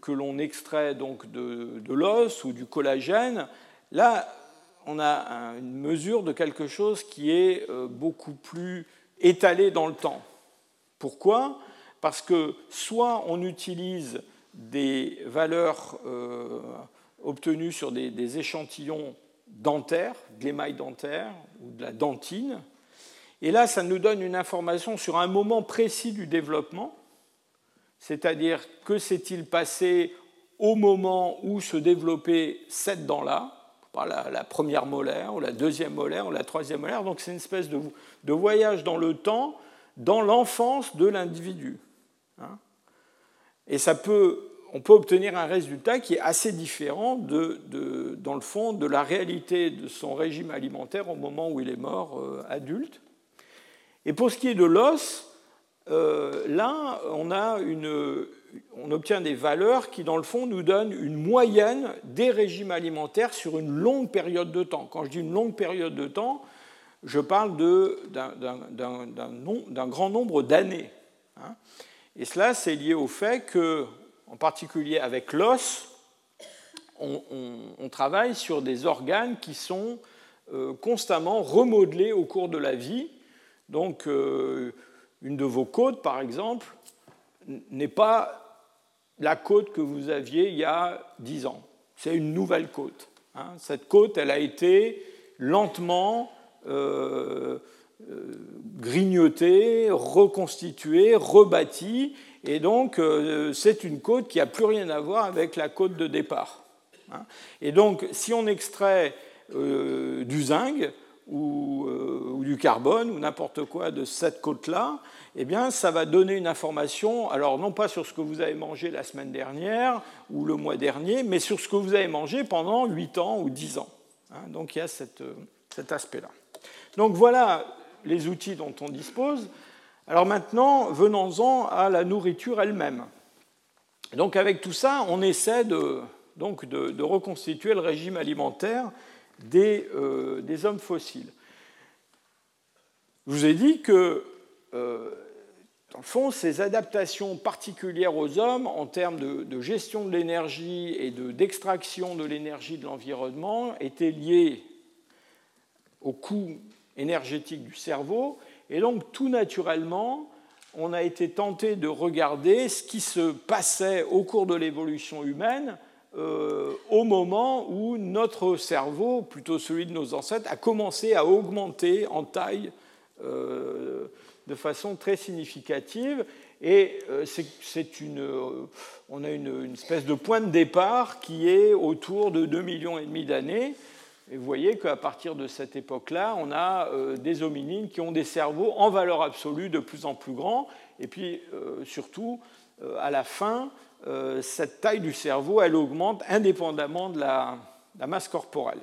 que l'on extrait donc de, l'os ou du collagène, là, on a une mesure de quelque chose qui est euh, beaucoup plus étalé dans le temps. Pourquoi? Parce que soit on utilise des valeurs euh, obtenues sur des, échantillons dentaires, de l'émail dentaire ou de la dentine, et là ça nous donne une information sur un moment précis du développement, c'est-à-dire que s'est-il passé au moment où se développait cette dent-là, la, première molaire, ou la deuxième molaire, ou la troisième molaire. Donc c'est une espèce de, voyage dans le temps, dans l'enfance de l'individu. Hein. Et ça peut, on peut obtenir un résultat qui est assez différent, dans le fond, de la réalité de son régime alimentaire au moment où il est mort euh, adulte. Et pour ce qui est de l'os, euh, là, on obtient des valeurs qui, dans le fond, nous donnent une moyenne des régimes alimentaires sur une longue période de temps. Quand je dis une longue période de temps, je parle d'un grand nombre d'années. Hein. Et cela, c'est lié au fait que, en particulier avec l'os, on, travaille sur des organes qui sont euh, constamment remodelés au cours de la vie. Donc, euh, une de vos côtes, par exemple, n'est pas la côte que vous aviez il y a 10 ans. C'est une nouvelle côte. Hein. Cette côte, elle a été lentement euh, grignotée, reconstituée, rebâtie, et donc euh, c'est une côte qui n'a plus rien à voir avec la côte de départ. Hein. Et donc, si on extrait du zinc ou, ou du carbone, ou n'importe quoi de cette côte-là, eh bien, ça va donner une information, alors non pas sur ce que vous avez mangé la semaine dernière ou le mois dernier, mais sur ce que vous avez mangé pendant 8 ans ou 10 ans. Hein. donc il y a cet aspect-là. Donc voilà les outils dont on dispose. Alors maintenant, venons-en à la nourriture elle-même. Donc avec tout ça, on essaie de, donc de, reconstituer le régime alimentaire des, euh, des, hommes fossiles. Je vous ai dit que, euh, dans fond, ces adaptations particulières aux hommes en termes de, gestion de l'énergie et d'extraction de l'énergie de l'environnement étaient liées au coût énergétique du cerveau. Et donc, tout naturellement, on a été tenté de regarder ce qui se passait au cours de l'évolution humaine euh, au moment où notre cerveau, plutôt celui de nos ancêtres, a commencé à augmenter en taille euh, de façon très significative. Et euh, c'est une, on a une, espèce de point de départ qui est autour de 2,5 millions et demi d'années. Et vous voyez qu'à partir de cette époque-là, on a des hominines qui ont des cerveaux en valeur absolue de plus en plus grands. Et puis, surtout, à la fin, euh, cette taille du cerveau, elle augmente indépendamment de la, masse corporelle.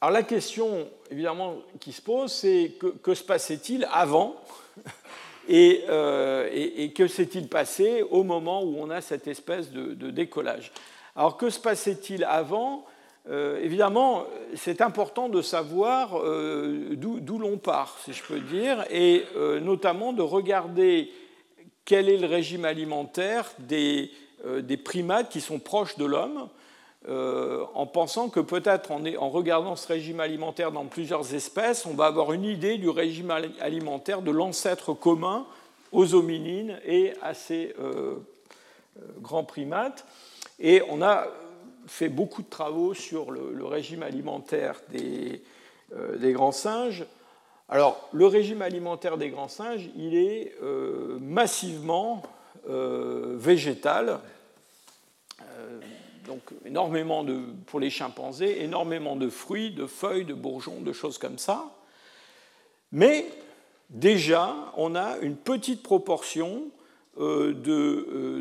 Alors la question, évidemment, qui se pose, c'est que, se passait-il avant [LAUGHS] euh, et, que s'est-il passé au moment où on a cette espèce de, décollage? Alors que se passait-il avant? Euh, Évidemment, c'est important de savoir d'où l'on part, si je peux dire, et notamment de regarder quel est le régime alimentaire des, euh, primates qui sont proches de l'homme, euh, en pensant que peut-être en, en, regardant ce régime alimentaire dans plusieurs espèces, on va avoir une idée du régime alimentaire de l'ancêtre commun aux hominines et à ces euh, grands primates. Et on a fait beaucoup de travaux sur le, régime alimentaire des, des grands singes. Alors, le régime alimentaire des grands singes, il est euh, massivement euh, végétal. Euh, donc, énormément de, pour les chimpanzés, énormément de fruits, de feuilles, de bourgeons, de choses comme ça. Mais déjà, on a une petite proportion de,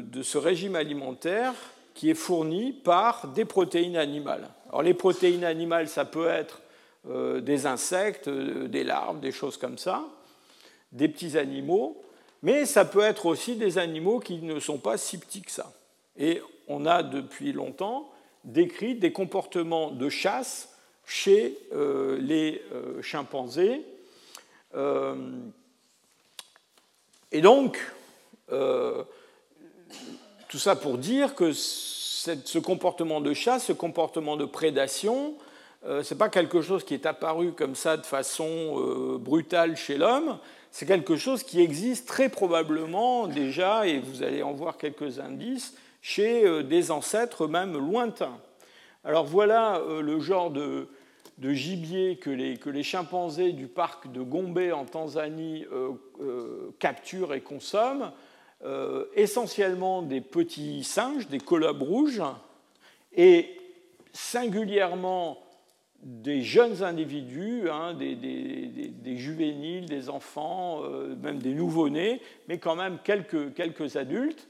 de, ce régime alimentaire qui est fourni par des protéines animales. Alors, les protéines animales, ça peut être euh, des insectes, euh, des larves, des choses comme ça, des petits animaux, mais ça peut être aussi des animaux qui ne sont pas si petits que ça. Et on a depuis longtemps décrit des comportements de chasse chez euh, les chimpanzés. et donc, tout ça pour dire que ce comportement de chasse, ce comportement de prédation, euh, ce n'est pas quelque chose qui est apparu comme ça de façon euh, brutale chez l'homme, c'est quelque chose qui existe très probablement déjà, et vous allez en voir quelques indices, chez euh, des ancêtres même lointains. Alors voilà le genre de, gibier que les, que les, chimpanzés du parc de Gombe en Tanzanie capturent et consomment, essentiellement des petits singes, des colobes rouges, et singulièrement des jeunes individus, hein, des, juvéniles, des enfants, euh, même des nouveau-nés, mais quand même quelques, quelques adultes,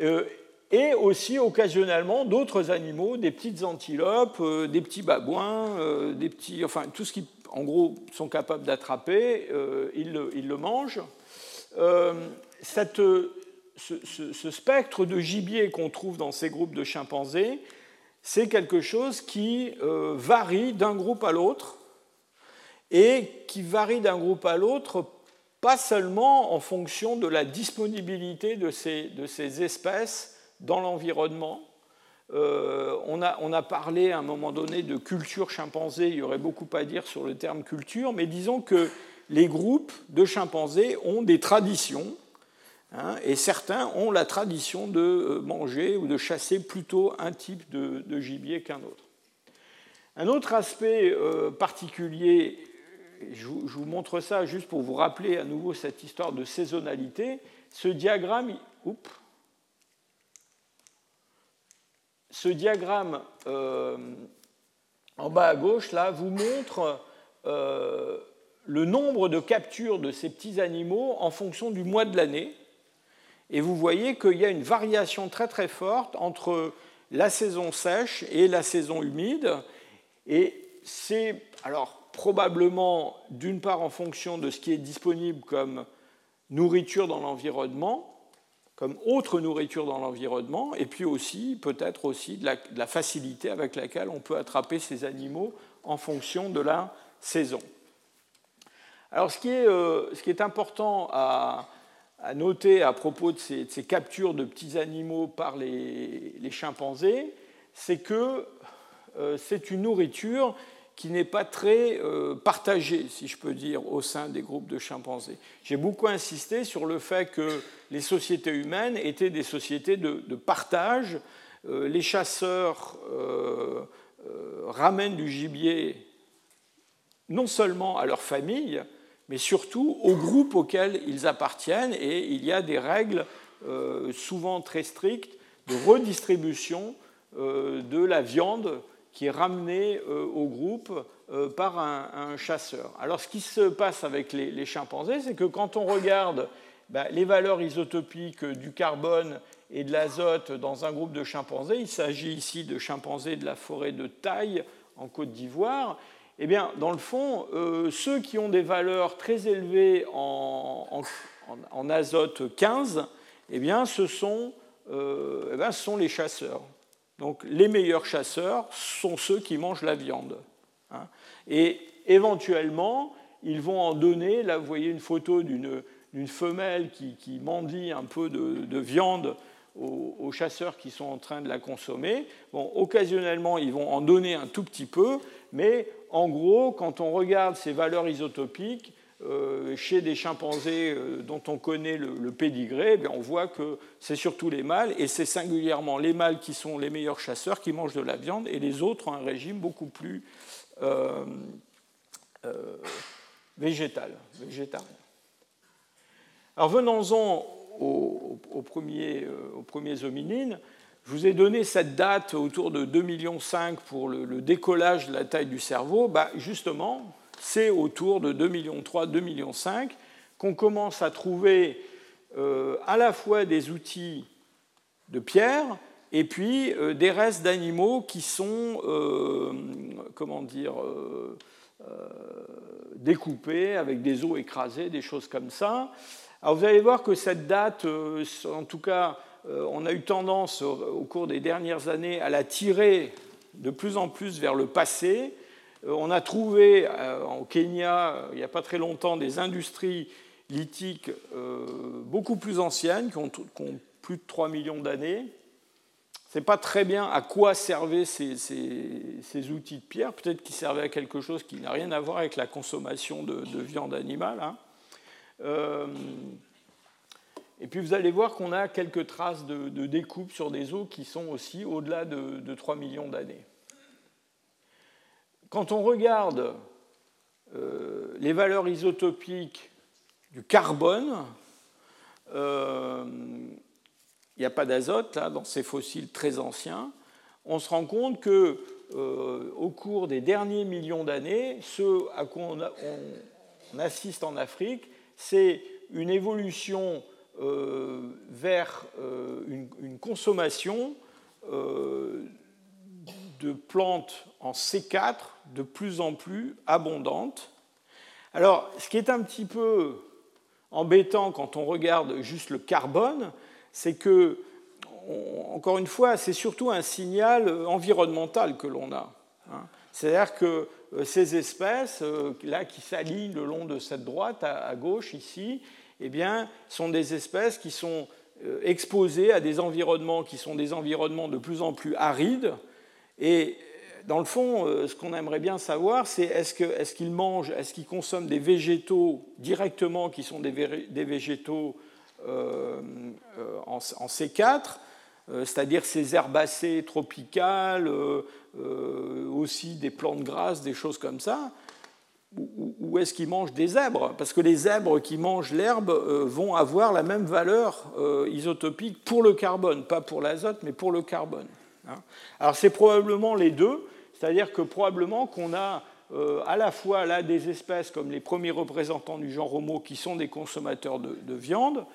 euh, et aussi occasionnellement d'autres animaux, des petites antilopes, euh, des petits babouins, des petits, enfin tout ce qui, en gros, sont capables d'attraper, ils, ils, le mangent. Cette, ce, spectre de gibier qu'on trouve dans ces groupes de chimpanzés, c'est quelque chose qui euh, varie d'un groupe à l'autre et qui varie d'un groupe à l'autre pas seulement en fonction de la disponibilité de ces, de ces espèces dans l'environnement. Euh, on, a, on, a, parlé à un moment donné de culture chimpanzé, il y aurait beaucoup à dire sur le terme culture, mais disons que les groupes de chimpanzés ont des traditions Hein, et certains ont la tradition de euh, manger ou de chasser plutôt un type de, gibier qu'un autre. Un autre aspect euh, particulier, je vous, montre ça juste pour vous rappeler à nouveau cette histoire de saisonnalité, ce diagramme, ce diagramme euh, en bas à gauche là vous montre le nombre de captures de ces petits animaux en fonction du mois de l'année. Et vous voyez qu'il y a une variation très très forte entre la saison sèche et la saison humide. Et c'est alors probablement d'une part en fonction de ce qui est disponible comme nourriture dans l'environnement, comme autre nourriture dans l'environnement, et puis aussi peut-être aussi de la, facilité avec laquelle on peut attraper ces animaux en fonction de la saison. Alors ce qui est, euh, ce qui est important à, noter à propos de ces, captures de petits animaux par les, chimpanzés, c'est que euh, c'est une nourriture qui n'est pas très euh, partagée, si je peux dire, au sein des groupes de chimpanzés. J'ai beaucoup insisté sur le fait que les sociétés humaines étaient des sociétés de, partage. les chasseurs ramènent du gibier non seulement à leur famille, mais surtout au groupe auquel ils appartiennent. Et il y a des règles euh, souvent très strictes de redistribution euh, de la viande qui est ramenée euh, au groupe par un, chasseur. Alors ce qui se passe avec les, chimpanzés, c'est que quand on regarde ben, les valeurs isotopiques du carbone et de l'azote dans un groupe de chimpanzés, il s'agit ici de chimpanzés de la forêt de Taille en Côte d'Ivoire, eh bien, dans le fond, euh, ceux qui ont des valeurs très élevées en, azote 15, eh bien, ce sont, euh, eh bien, ce sont les chasseurs. Donc, les meilleurs chasseurs sont ceux qui mangent la viande. Hein. Et éventuellement, ils vont en donner. Là, vous voyez une photo d'une femelle qui, mendie un peu de, de viande aux, chasseurs qui sont en train de la consommer. Bon, occasionnellement, ils vont en donner un tout petit peu, mais en gros, quand on regarde ces valeurs isotopiques, euh, chez des chimpanzés euh, dont on connaît le, pédigré, eh on voit que c'est surtout les mâles, et c'est singulièrement les mâles qui sont les meilleurs chasseurs, qui mangent de la viande, et les autres ont un régime beaucoup plus euh, végétal, végétarien. Alors venons-en aux, premiers, aux premiers hominines. Je vous ai donné cette date autour de 2,5 millions pour le, décollage de la taille du cerveau. Bah, justement, c'est autour de 2,3 millions, 2,5 millions qu'on commence à trouver euh, à la fois des outils de pierre et puis euh, des restes d'animaux qui sont, euh, comment dire, découpés avec des os écrasés, des choses comme ça. Alors vous allez voir que cette date, en tout cas on a eu tendance au cours des dernières années à la tirer de plus en plus vers le passé. Euh, on a trouvé euh, au Kenya, il n'y a pas très longtemps, des industries lithiques beaucoup plus anciennes, qui ont, plus de 3 millions d'années. Sait pas très bien à quoi servaient ces, outils de pierre. Peut-être qu'ils servaient à quelque chose qui n'a rien à voir avec la consommation de, viande animale. Hein. Et puis vous allez voir qu'on a quelques traces de, découpe sur des eaux qui sont aussi au-delà de, 3 millions d'années. Quand on regarde euh, les valeurs isotopiques du carbone, euh, il n'y a pas d'azote dans ces fossiles très anciens. On se rend compte que euh, au cours des derniers millions d'années, ce à quoi on, assiste en Afrique, c'est une évolution vers euh, une, consommation euh, de plantes en C4 de plus en plus abondante. Alors, ce qui est un petit peu embêtant quand on regarde juste le carbone, c'est que, encore une fois, c'est surtout un signal environnemental que l'on a. Hein. C'est-à-dire que ces espèces, là, qui s'alignent le long de cette droite à gauche ici, eh bien, sont des espèces qui sont euh, exposées à des environnements qui sont des environnements de plus en plus arides. Et dans le fond, euh, ce qu'on aimerait bien savoir, c'est est-ce qu'ils mangent, est-ce qu'ils consomment des végétaux directement qui sont des, végétaux euh, en, C4, c'est-à-dire ces herbacées tropicales, aussi des plantes grasses, des choses comme ça, ou est-ce qu'ils mangent des zèbres? Parce que les zèbres qui mangent l'herbe euh, vont avoir la même valeur euh, isotopique pour le carbone, pas pour l'azote, mais pour le carbone. Hein. Alors c'est probablement les deux, c'est-à-dire que probablement qu'on a à la fois là des espèces comme les premiers représentants du genre Homo qui sont des consommateurs de, viande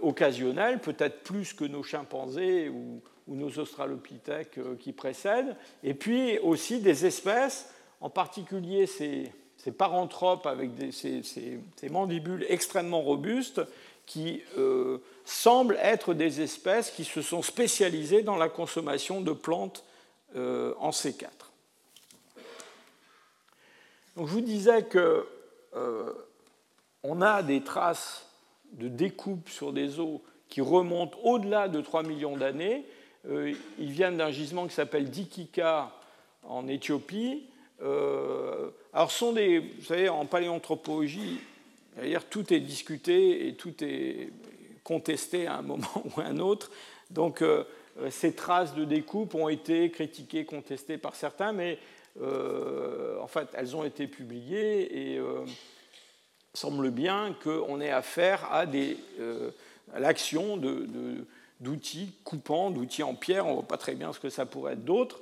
occasionnels, peut-être plus que nos chimpanzés ou, nos australopithèques qui précèdent, et puis aussi des espèces, en particulier ces, paranthropes avec ces, mandibules extrêmement robustes qui euh, semblent être des espèces qui se sont spécialisées dans la consommation de plantes euh, en C4. Donc je vous disais que euh, on a des traces de découpe sur des os qui remontent au-delà de 3 millions d'années. ils viennent d'un gisement qui s'appelle Dikika en Éthiopie. Alors, sont des, vous savez, en paléanthropologie, D'ailleurs, tout est discuté et tout est contesté à un moment [LAUGHS] ou à un autre. Donc, euh, ces traces de découpe ont été critiquées, contestées par certains, mais euh, en fait, elles ont été publiées et euh, semble bien qu'on ait affaire à, l'action d'outils coupants, d'outils en pierre. On ne voit pas très bien ce que ça pourrait être d'autre.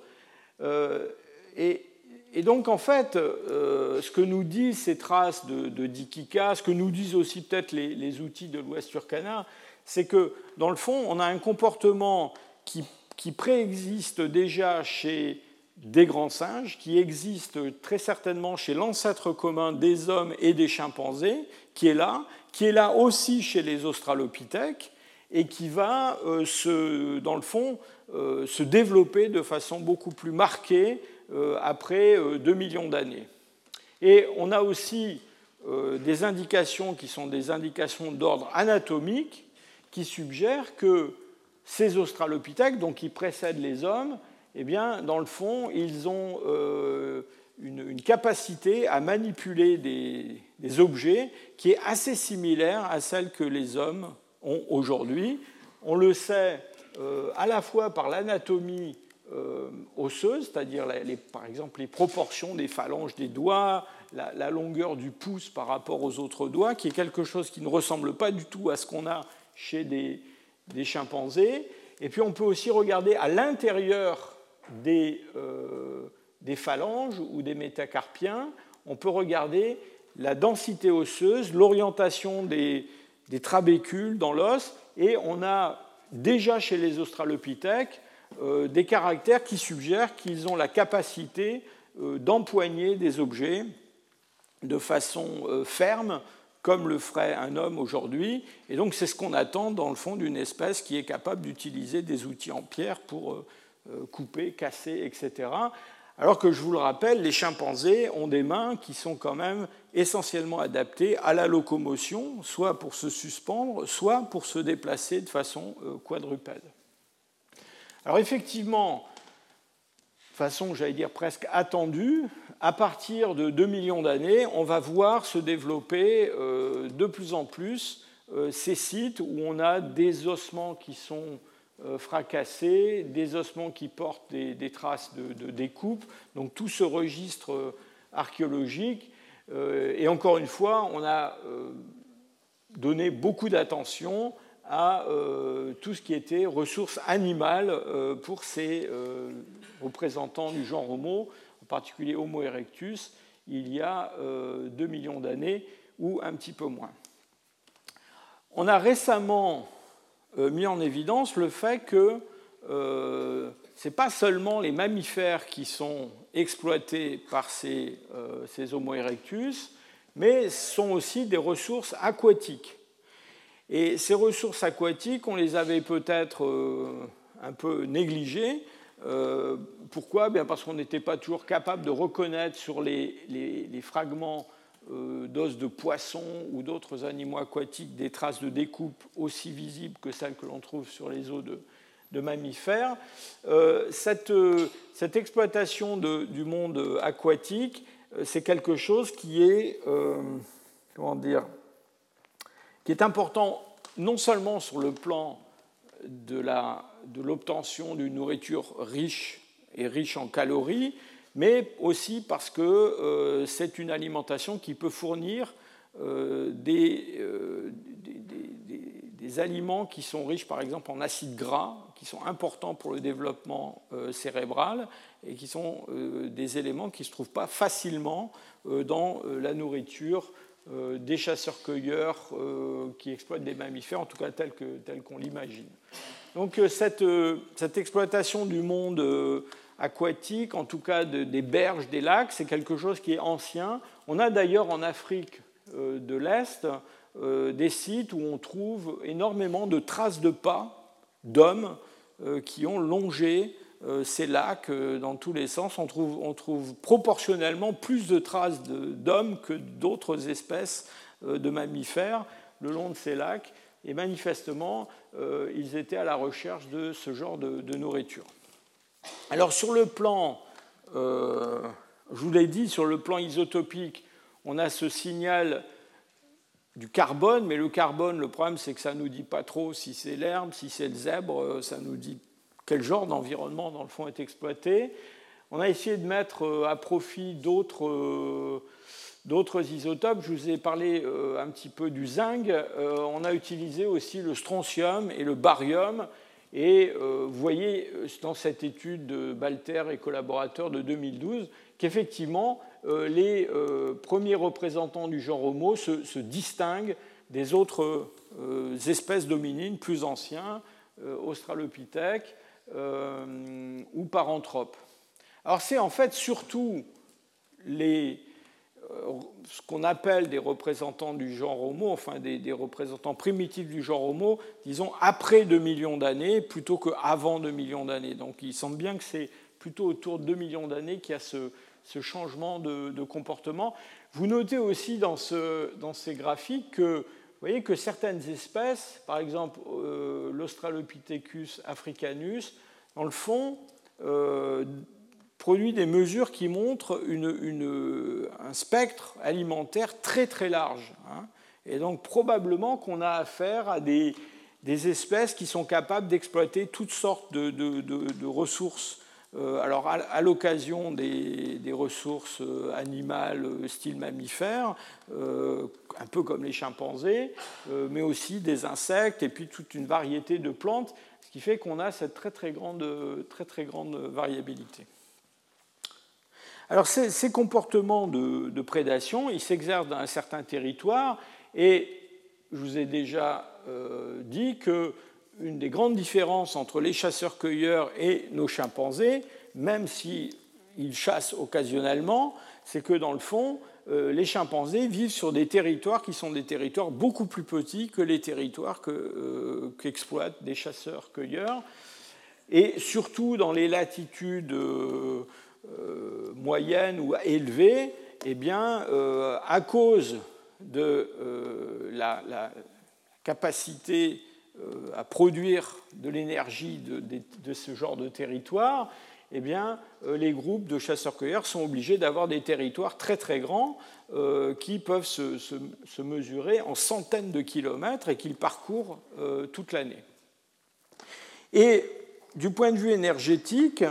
et et donc, en fait, euh, ce que nous disent ces traces de, Dikika, ce que nous disent aussi peut-être les, outils de l'Ouest Turkana, c'est que, dans le fond, on a un comportement qui, préexiste déjà chez des grands singes, qui existe très certainement chez l'ancêtre commun des hommes et des chimpanzés, qui est là, qui est là aussi chez les australopithèques, et qui va, euh, dans le fond, euh, se développer de façon beaucoup plus marquée après 2 euh, millions d'années. Et on a aussi euh, des indications qui sont des indications d'ordre anatomique qui suggèrent que ces australopithèques, donc qui précèdent les hommes, eh bien, dans le fond, ils ont une, capacité à manipuler des, objets qui est assez similaire à celle que les hommes ont aujourd'hui. On le sait à la fois par l'anatomie euh, osseuse, c'est-à-dire par exemple les proportions des phalanges des doigts, la, longueur du pouce par rapport aux autres doigts, qui est quelque chose qui ne ressemble pas du tout à ce qu'on a chez des, chimpanzés. Et puis on peut aussi regarder à l'intérieur des, euh, des, phalanges ou des métacarpiens, on peut regarder la densité osseuse, l'orientation des, des trabécules dans l'os, et on a déjà chez les australopithèques euh, des caractères qui suggèrent qu'ils ont la capacité euh, d'empoigner des objets de façon euh, ferme, comme le ferait un homme aujourd'hui. Et donc c'est ce qu'on attend dans le fond d'une espèce qui est capable d'utiliser des outils en pierre pour couper, casser, etc. Alors que je vous le rappelle, les chimpanzés ont des mains qui sont quand même essentiellement adaptées à la locomotion, soit pour se suspendre, soit pour se déplacer de façon quadrupède. Alors effectivement, de façon, j'allais dire presque attendue, à partir de 2 millions d'années, on va voir se développer euh, de plus en plus euh, ces sites où on a des ossements qui sont euh, fracassés, des ossements qui portent des, traces de, découpe, donc tout ce registre archéologique. et encore une fois, on a donné beaucoup d'attention à euh, tout ce qui était ressources animales euh, pour ces euh, représentants du genre Homo, en particulier Homo erectus, il y a 2 millions d'années ou un petit peu moins. On a récemment mis en évidence le fait que ce n'est pas seulement les mammifères qui sont exploités par ces, ces Homo erectus, mais ce sont aussi des ressources aquatiques. Et ces ressources aquatiques, on les avait peut-être euh, un peu négligées. Euh, pourquoi? Bien Parce qu'on n'était pas toujours capable de reconnaître sur les, fragments euh, d'os de poissons ou d'autres animaux aquatiques des traces de découpe aussi visibles que celles que l'on trouve sur les os de, mammifères. Cette, cette, exploitation du monde aquatique, c'est quelque chose qui est, comment dire, qui est important non seulement sur le plan de l'obtention d'une nourriture riche et riche en calories, mais aussi parce que euh, c'est une alimentation qui peut fournir euh, euh, des, des, aliments qui sont riches par exemple en acides gras, qui sont importants pour le développement cérébral et qui sont des éléments qui ne se trouvent pas facilement dans la nourriture des chasseurs-cueilleurs qui exploitent des mammifères, en tout cas tel qu'on l'imagine. Donc cette, cette, exploitation du monde aquatique, en tout cas des berges, des lacs, c'est quelque chose qui est ancien. On a d'ailleurs en Afrique euh, de l'Est euh, des sites où on trouve énormément de traces de pas d'hommes euh, qui ont longé ces lacs dans tous les sens. On trouve, on trouve proportionnellement plus de traces d'hommes que d'autres espèces de mammifères le long de ces lacs. Et manifestement, ils étaient à la recherche de ce genre de nourriture. Alors sur le plan, euh, je vous l'ai dit, sur le plan isotopique, on a ce signal du carbone, mais le carbone, le problème, c'est que ça ne nous dit pas trop si c'est l'herbe, si c'est le zèbre, euh, ça nous dit quel genre d'environnement, dans le fond, est exploité. On a essayé de mettre euh, à profit d'autres isotopes. Je vous ai parlé un petit peu du zinc. On a utilisé aussi le strontium et le barium et euh, vous voyez euh, dans cette étude de Balter et collaborateurs de 2012 qu'effectivement, euh, les premiers représentants du genre Homo se, distinguent des autres espèces dominines plus anciens, Australopithèques ou Paranthropes. Alors c'est en fait surtout les euh, ce qu'on appelle des représentants du genre Homo, enfin des, représentants primitifs du genre Homo, disons après 2 millions d'années plutôt qu'avant 2 millions d'années. Donc il semble bien que c'est plutôt autour de 2 millions d'années qu'il y a ce, changement de, comportement. Vous notez aussi dans, ce, dans, ces graphiques que voyez que certaines espèces, par exemple euh, l'Australopithecus africanus, dans le fond, euh, produit des mesures qui montrent un spectre alimentaire très très large. Hein. Et donc probablement qu'on a affaire à des, espèces qui sont capables d'exploiter toutes sortes de, ressources. Euh, alors à, l'occasion des, ressources euh, animales euh, style mammifères, un peu comme les chimpanzés, mais aussi des insectes et puis toute une variété de plantes, ce qui fait qu'on a cette très très grande, très, très grande variabilité. Alors ces, comportements de, prédation, ils s'exercent dans un certain territoire et je vous ai déjà dit que une des grandes différences entre les chasseurs-cueilleurs et nos chimpanzés, même s'ils chassent occasionnellement, c'est que dans le fond, euh, les chimpanzés vivent sur des territoires qui sont des territoires beaucoup plus petits que les territoires euh, qu'exploitent des chasseurs-cueilleurs. Et surtout dans les latitudes euh, moyenne ou élevée, eh bien, euh, à cause de euh, la, capacité à produire de l'énergie de, ce genre de territoire, eh bien, les groupes de chasseurs-cueilleurs sont obligés d'avoir des territoires très très grands qui peuvent se, mesurer en centaines de kilomètres et qu'ils parcourent toute l'année. Et du point de vue énergétique,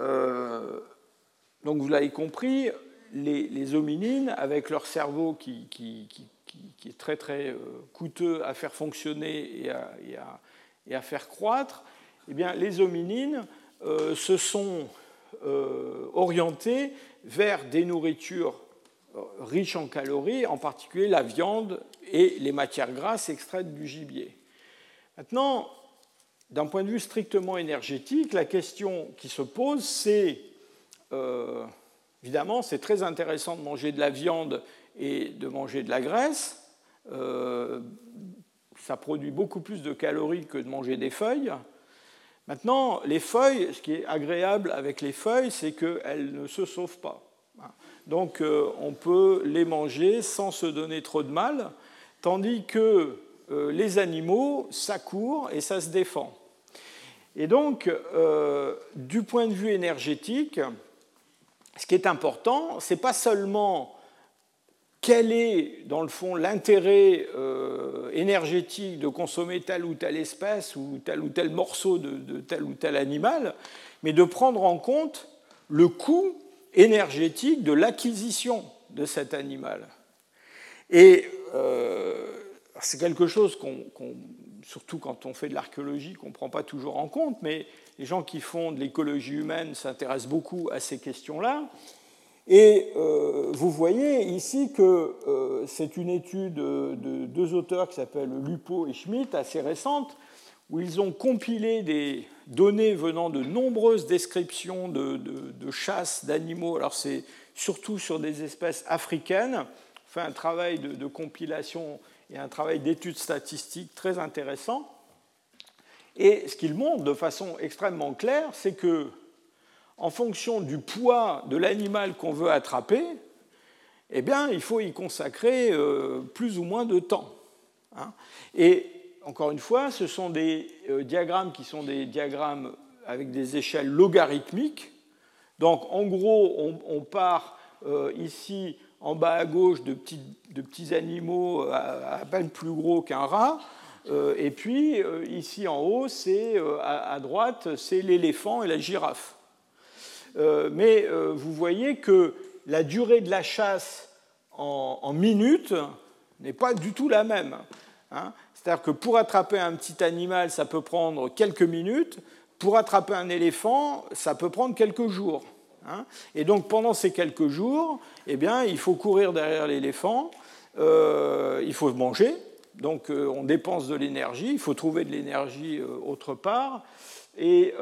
euh, donc vous l'avez compris, les, hominines, avec leur cerveau qui, est très très euh, coûteux à faire fonctionner et à, faire croître, eh bien, les hominines euh, se sont orientés vers des nourritures riches en calories, en particulier la viande et les matières grasses extraites du gibier. Maintenant, d'un point de vue strictement énergétique, la question qui se pose, c'est, euh, évidemment, c'est très intéressant de manger de la viande et de manger de la graisse. Euh, ça produit beaucoup plus de calories que de manger des feuilles. Maintenant, les feuilles, ce qui est agréable avec les feuilles, c'est qu'elles ne se sauvent pas. Donc, euh, on peut les manger sans se donner trop de mal, tandis que euh, les animaux, ça court et ça se défend. Et donc, du point de vue énergétique, ce qui est important, ce n'est pas seulement quel est, dans le fond, l'intérêt euh, énergétique de consommer telle ou telle espèce ou tel ou tel morceau de, tel ou tel animal, mais de prendre en compte le coût énergétique de l'acquisition de cet animal. Et c'est quelque chose qu'on surtout quand on fait de l'archéologie, qu'on ne prend pas toujours en compte, mais les gens qui font de l'écologie humaine s'intéressent beaucoup à ces questions-là. Et euh, vous voyez ici que euh, c'est une étude de deux auteurs qui s'appellent Lupo et Schmidt, assez récente, où ils ont compilé des données venant de nombreuses descriptions de, de chasse d'animaux. Alors c'est surtout sur des espèces africaines. On fait un travail de, compilation et un travail d'études statistiques très intéressant. Et ce qu'ils montrent de façon extrêmement claire, c'est que en fonction du poids de l'animal qu'on veut attraper, eh bien, il faut y consacrer euh, plus ou moins de temps. Hein. Et encore une fois, ce sont des euh, diagrammes qui sont des diagrammes avec des échelles logarithmiques. Donc, en gros, on, part euh, ici en bas à gauche de petits, animaux à, peine plus gros qu'un rat. et puis, ici en haut, c'est à droite, c'est l'éléphant et la girafe. Euh, mais euh, vous voyez que la durée de la chasse en, minutes n'est pas du tout la même. Hein. C'est-à-dire que pour attraper un petit animal, ça peut prendre quelques minutes. Pour attraper un éléphant, ça peut prendre quelques jours. Hein. Et donc pendant ces quelques jours, eh bien, il faut courir derrière l'éléphant, euh, il faut manger, donc on dépense de l'énergie, il faut trouver de l'énergie autre part. Et,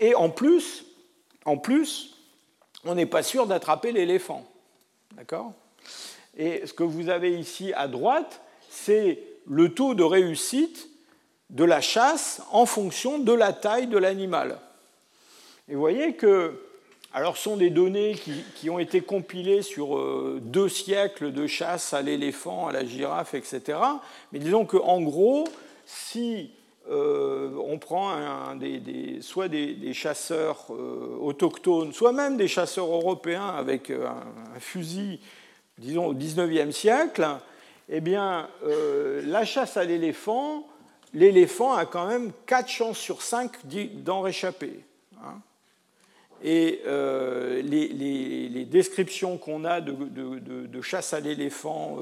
et, en plus, en plus, on n'est pas sûr d'attraper l'éléphant. D'accord? Et ce que vous avez ici à droite, c'est le taux de réussite de la chasse en fonction de la taille de l'animal. Et vous voyez que, alors ce sont des données qui, ont été compilées sur euh, deux siècles de chasse à l'éléphant, à la girafe, etc. Mais disons qu'en gros, si euh, on prend soit des, chasseurs euh, autochtones, soit même des chasseurs européens avec euh, un, fusil, disons, au XIXe siècle, eh bien, la chasse à l'éléphant, l'éléphant a quand même 4 chances sur 5 d'en réchapper. Hein. Et les, descriptions qu'on a de, chasse à l'éléphant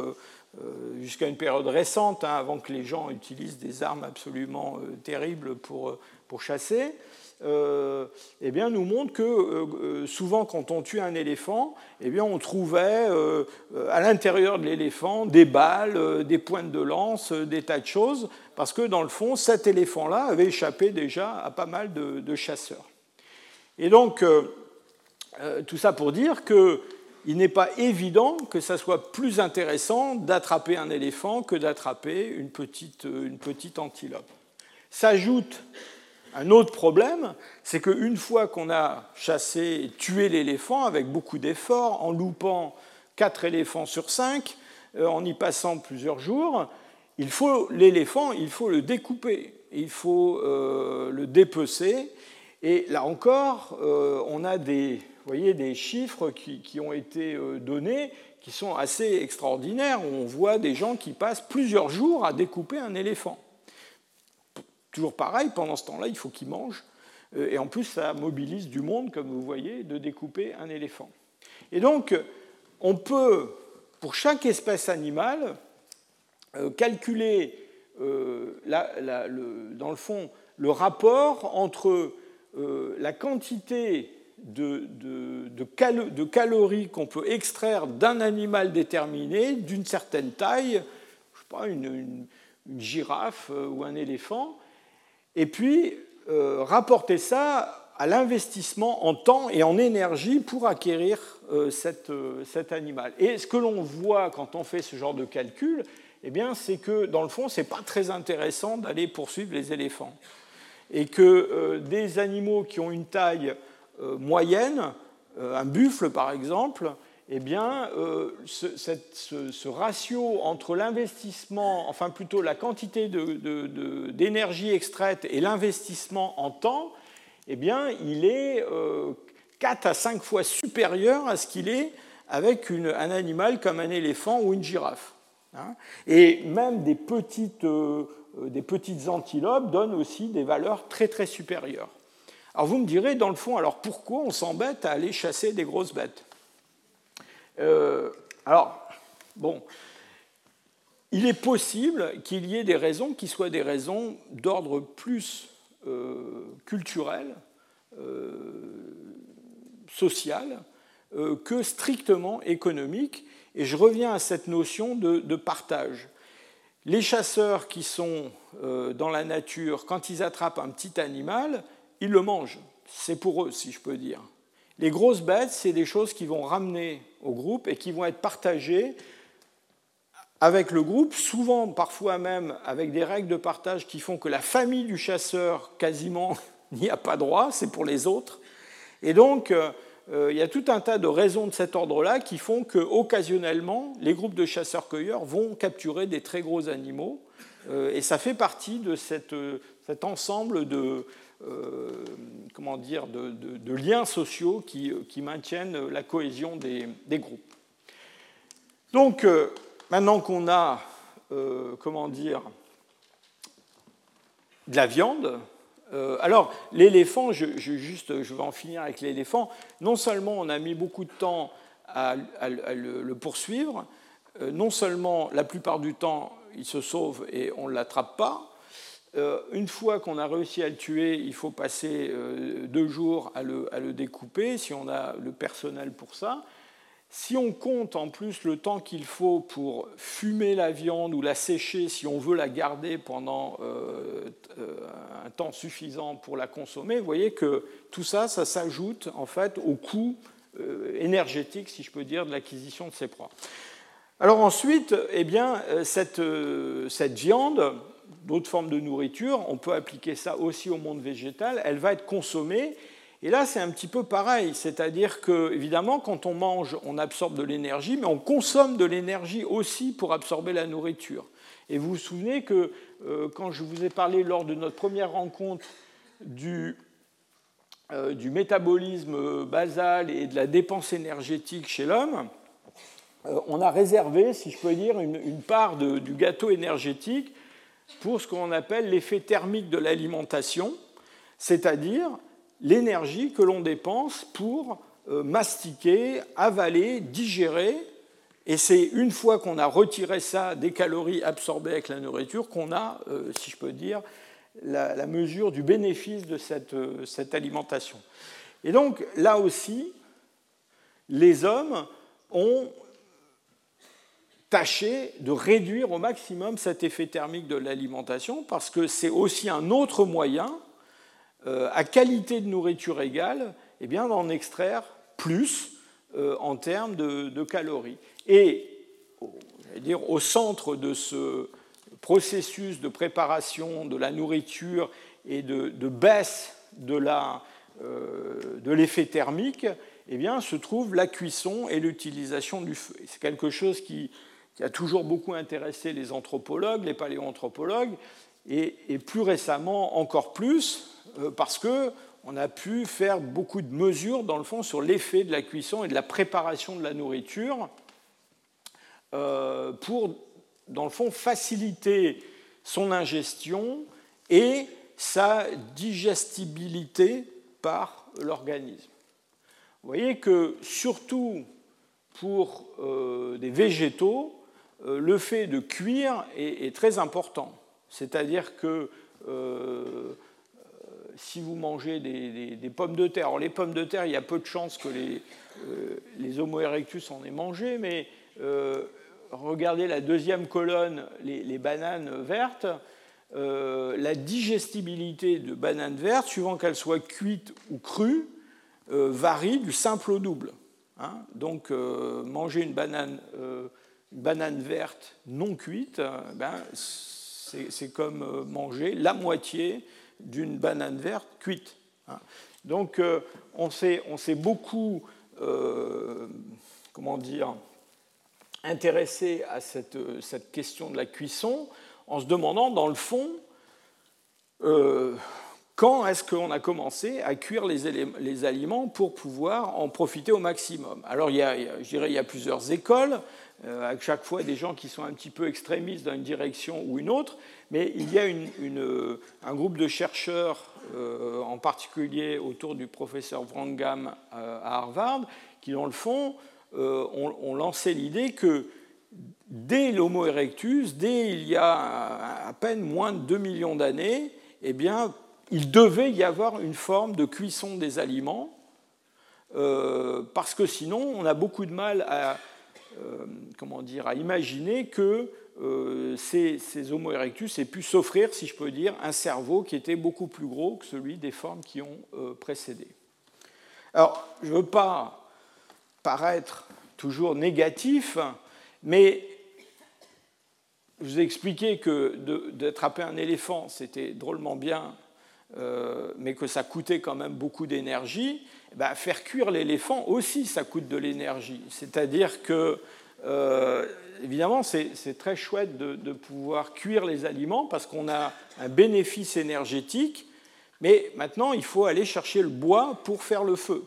jusqu'à une période récente, hein, avant que les gens utilisent des armes absolument euh, terribles pour, euh, pour chasser, eh bien, nous montre que souvent, quand on tue un éléphant, eh bien, on trouvait à l'intérieur de l'éléphant des balles, des pointes de lance, des tas de choses, parce que dans le fond, cet éléphant-là avait échappé déjà à pas mal de chasseurs. Et donc, tout ça pour dire que il n'est pas évident que ça soit plus intéressant d'attraper un éléphant que d'attraper une petite, une petite antilope. S'ajoute un autre problème, c'est qu'une fois qu'on a chassé et tué l'éléphant avec beaucoup d'efforts, en loupant quatre éléphants sur cinq, euh, en y passant plusieurs jours, il faut l'éléphant, il faut le découper, il faut euh, le dépecer. Et là encore, euh, on a des, voyez des chiffres qui, ont été euh, donnés qui sont assez extraordinaires. On voit des gens qui passent plusieurs jours à découper un éléphant. Toujours pareil, pendant ce temps-là, il faut qu'ils mangent. Euh, et en plus, ça mobilise du monde, comme vous voyez, de découper un éléphant. Et donc, on peut, pour chaque espèce animale, euh, calculer, dans le fond, le rapport entre la quantité de, calories qu'on peut extraire d'un animal déterminé, d'une certaine taille, je sais pas, une, girafe euh, ou un éléphant, et puis euh, rapporter ça à l'investissement en temps et en énergie pour acquérir euh, cet animal. Et ce que l'on voit quand on fait ce genre de calcul, eh bien, c'est que dans le fond, ce n'est pas très intéressant d'aller poursuivre les éléphants. Et que des animaux qui ont une taille moyenne, euh, un buffle par exemple, eh bien, euh, ce, ratio entre l'investissement, enfin plutôt la quantité d'énergie extraite et l'investissement en temps, eh bien, il est 4 à 5 fois supérieur à ce qu'il est avec un animal comme un éléphant ou une girafe. Hein. et même des petites, des petites antilopes donnent aussi des valeurs très très supérieures. Alors vous me direz, dans le fond, alors pourquoi on s'embête à aller chasser des grosses bêtes euh, Alors, bon, il est possible qu'il y ait des raisons qui soient des raisons d'ordre plus euh, culturel, social, que strictement économique. Et je reviens à cette notion de partage. Les chasseurs qui sont euh, dans la nature, quand ils attrapent un petit animal, ils le mangent. C'est pour eux, si je peux dire. Les grosses bêtes, c'est des choses qui vont ramener au groupe et qui vont être partagées avec le groupe, souvent parfois même avec des règles de partage qui font que la famille du chasseur quasiment [LAUGHS] n'y a pas droit, c'est pour les autres. Et donc, euh, euh, il y a tout un tas de raisons de cet ordre-là qui font qu'occasionnellement, les groupes de chasseurs-cueilleurs vont capturer des très gros animaux. Euh, et ça fait partie de cet ensemble de, comment dire, de, liens sociaux qui, maintiennent la cohésion des, groupes. Donc, maintenant qu'on a, comment dire, de la viande, euh, alors, l'éléphant, je, juste, je vais en finir avec l'éléphant. Non seulement on a mis beaucoup de temps à, le, poursuivre, euh, non seulement la plupart du temps il se sauve et on ne l'attrape pas, euh, une fois qu'on a réussi à le tuer, il faut passer deux jours à le, découper, si on a le personnel pour ça. Si on compte en plus le temps qu'il faut pour fumer la viande ou la sécher, si on veut la garder pendant euh, euh, un temps suffisant pour la consommer, vous voyez que tout ça, ça s'ajoute en fait au coût euh, énergétique, si je peux dire, de l'acquisition de ces proies. Alors ensuite, eh bien, cette, cette viande, d'autres formes de nourriture, on peut appliquer ça aussi au monde végétal, elle va être consommée et là, c'est un petit peu pareil, c'est-à-dire que, évidemment, quand on mange, on absorbe de l'énergie, mais on consomme de l'énergie aussi pour absorber la nourriture. Et vous vous souvenez que euh, quand je vous ai parlé lors de notre première rencontre du, euh, du métabolisme basal et de la dépense énergétique chez l'homme, euh, on a réservé, si je peux dire, une, part du gâteau énergétique pour ce qu'on appelle l'effet thermique de l'alimentation, c'est-à-dire l'énergie que l'on dépense pour euh, mastiquer, avaler, digérer. Et c'est une fois qu'on a retiré ça des calories absorbées avec la nourriture qu'on a, euh, si je peux dire, la, mesure du bénéfice de euh, cette, alimentation. Et donc là aussi, les hommes ont tâché de réduire au maximum cet effet thermique de l'alimentation parce que c'est aussi un autre moyen euh, à qualité de nourriture égale, eh bien, d'en extraire plus euh, en termes de, calories. Et dire, au centre de ce processus de préparation de la nourriture et de, baisse euh, de l'effet thermique, eh bien, se trouve la cuisson et l'utilisation du feu. C'est quelque chose qui, a toujours beaucoup intéressé les anthropologues, les paléoanthropologues, et, plus récemment encore plus, euh, parce qu'on a pu faire beaucoup de mesures, dans le fond, sur l'effet de la cuisson et de la préparation de la nourriture euh, pour, dans le fond, faciliter son ingestion et sa digestibilité par l'organisme. Vous voyez que, surtout pour euh, des végétaux, le fait de cuire est, très important. C'est-à-dire que si vous mangez des, pommes de terre, alors les pommes de terre, il y a peu de chances que les, euh, Homo erectus en aient mangé, mais euh, regardez la deuxième colonne, les, bananes vertes, euh, la digestibilité de bananes vertes, suivant qu'elles soient cuites ou crues, varie du simple au double. Hein. Donc manger une banane, banane, verte non cuite, ben, c'est comme manger la moitié d'une banane verte cuite. Hein. Donc euh, on s'est beaucoup euh, comment dire, intéressé à cette, cette, question de la cuisson en se demandant dans le fond euh, quand est-ce qu'on a commencé à cuire les, les, aliments pour pouvoir en profiter au maximum? Alors, il y a, je dirais, il y a plusieurs écoles, à chaque fois des gens qui sont un petit peu extrémistes dans une direction ou une autre, mais il y a un groupe de chercheurs, euh, en particulier autour du professeur Wrangham euh, à Harvard, qui, dans le fond, euh, ont, lancé l'idée que dès l'Homo erectus, dès il y a à peine moins de 2 millions d'années, eh bien, il devait y avoir une forme de cuisson des aliments, euh, parce que sinon, on a beaucoup de mal à, euh, comment dire, à imaginer que euh, ces, Homo erectus aient pu s'offrir, si je peux dire, un cerveau qui était beaucoup plus gros que celui des formes qui ont précédé. Alors, je ne veux pas paraître toujours négatif, mais je vous ai expliqué que d'attraper un éléphant, c'était drôlement bien, euh, mais que ça coûtait quand même beaucoup d'énergie. Ben, faire cuire l'éléphant aussi, ça coûte de l'énergie. C'est-à-dire que, euh, évidemment, c'est très chouette de, pouvoir cuire les aliments parce qu'on a un bénéfice énergétique, mais maintenant, il faut aller chercher le bois pour faire le feu.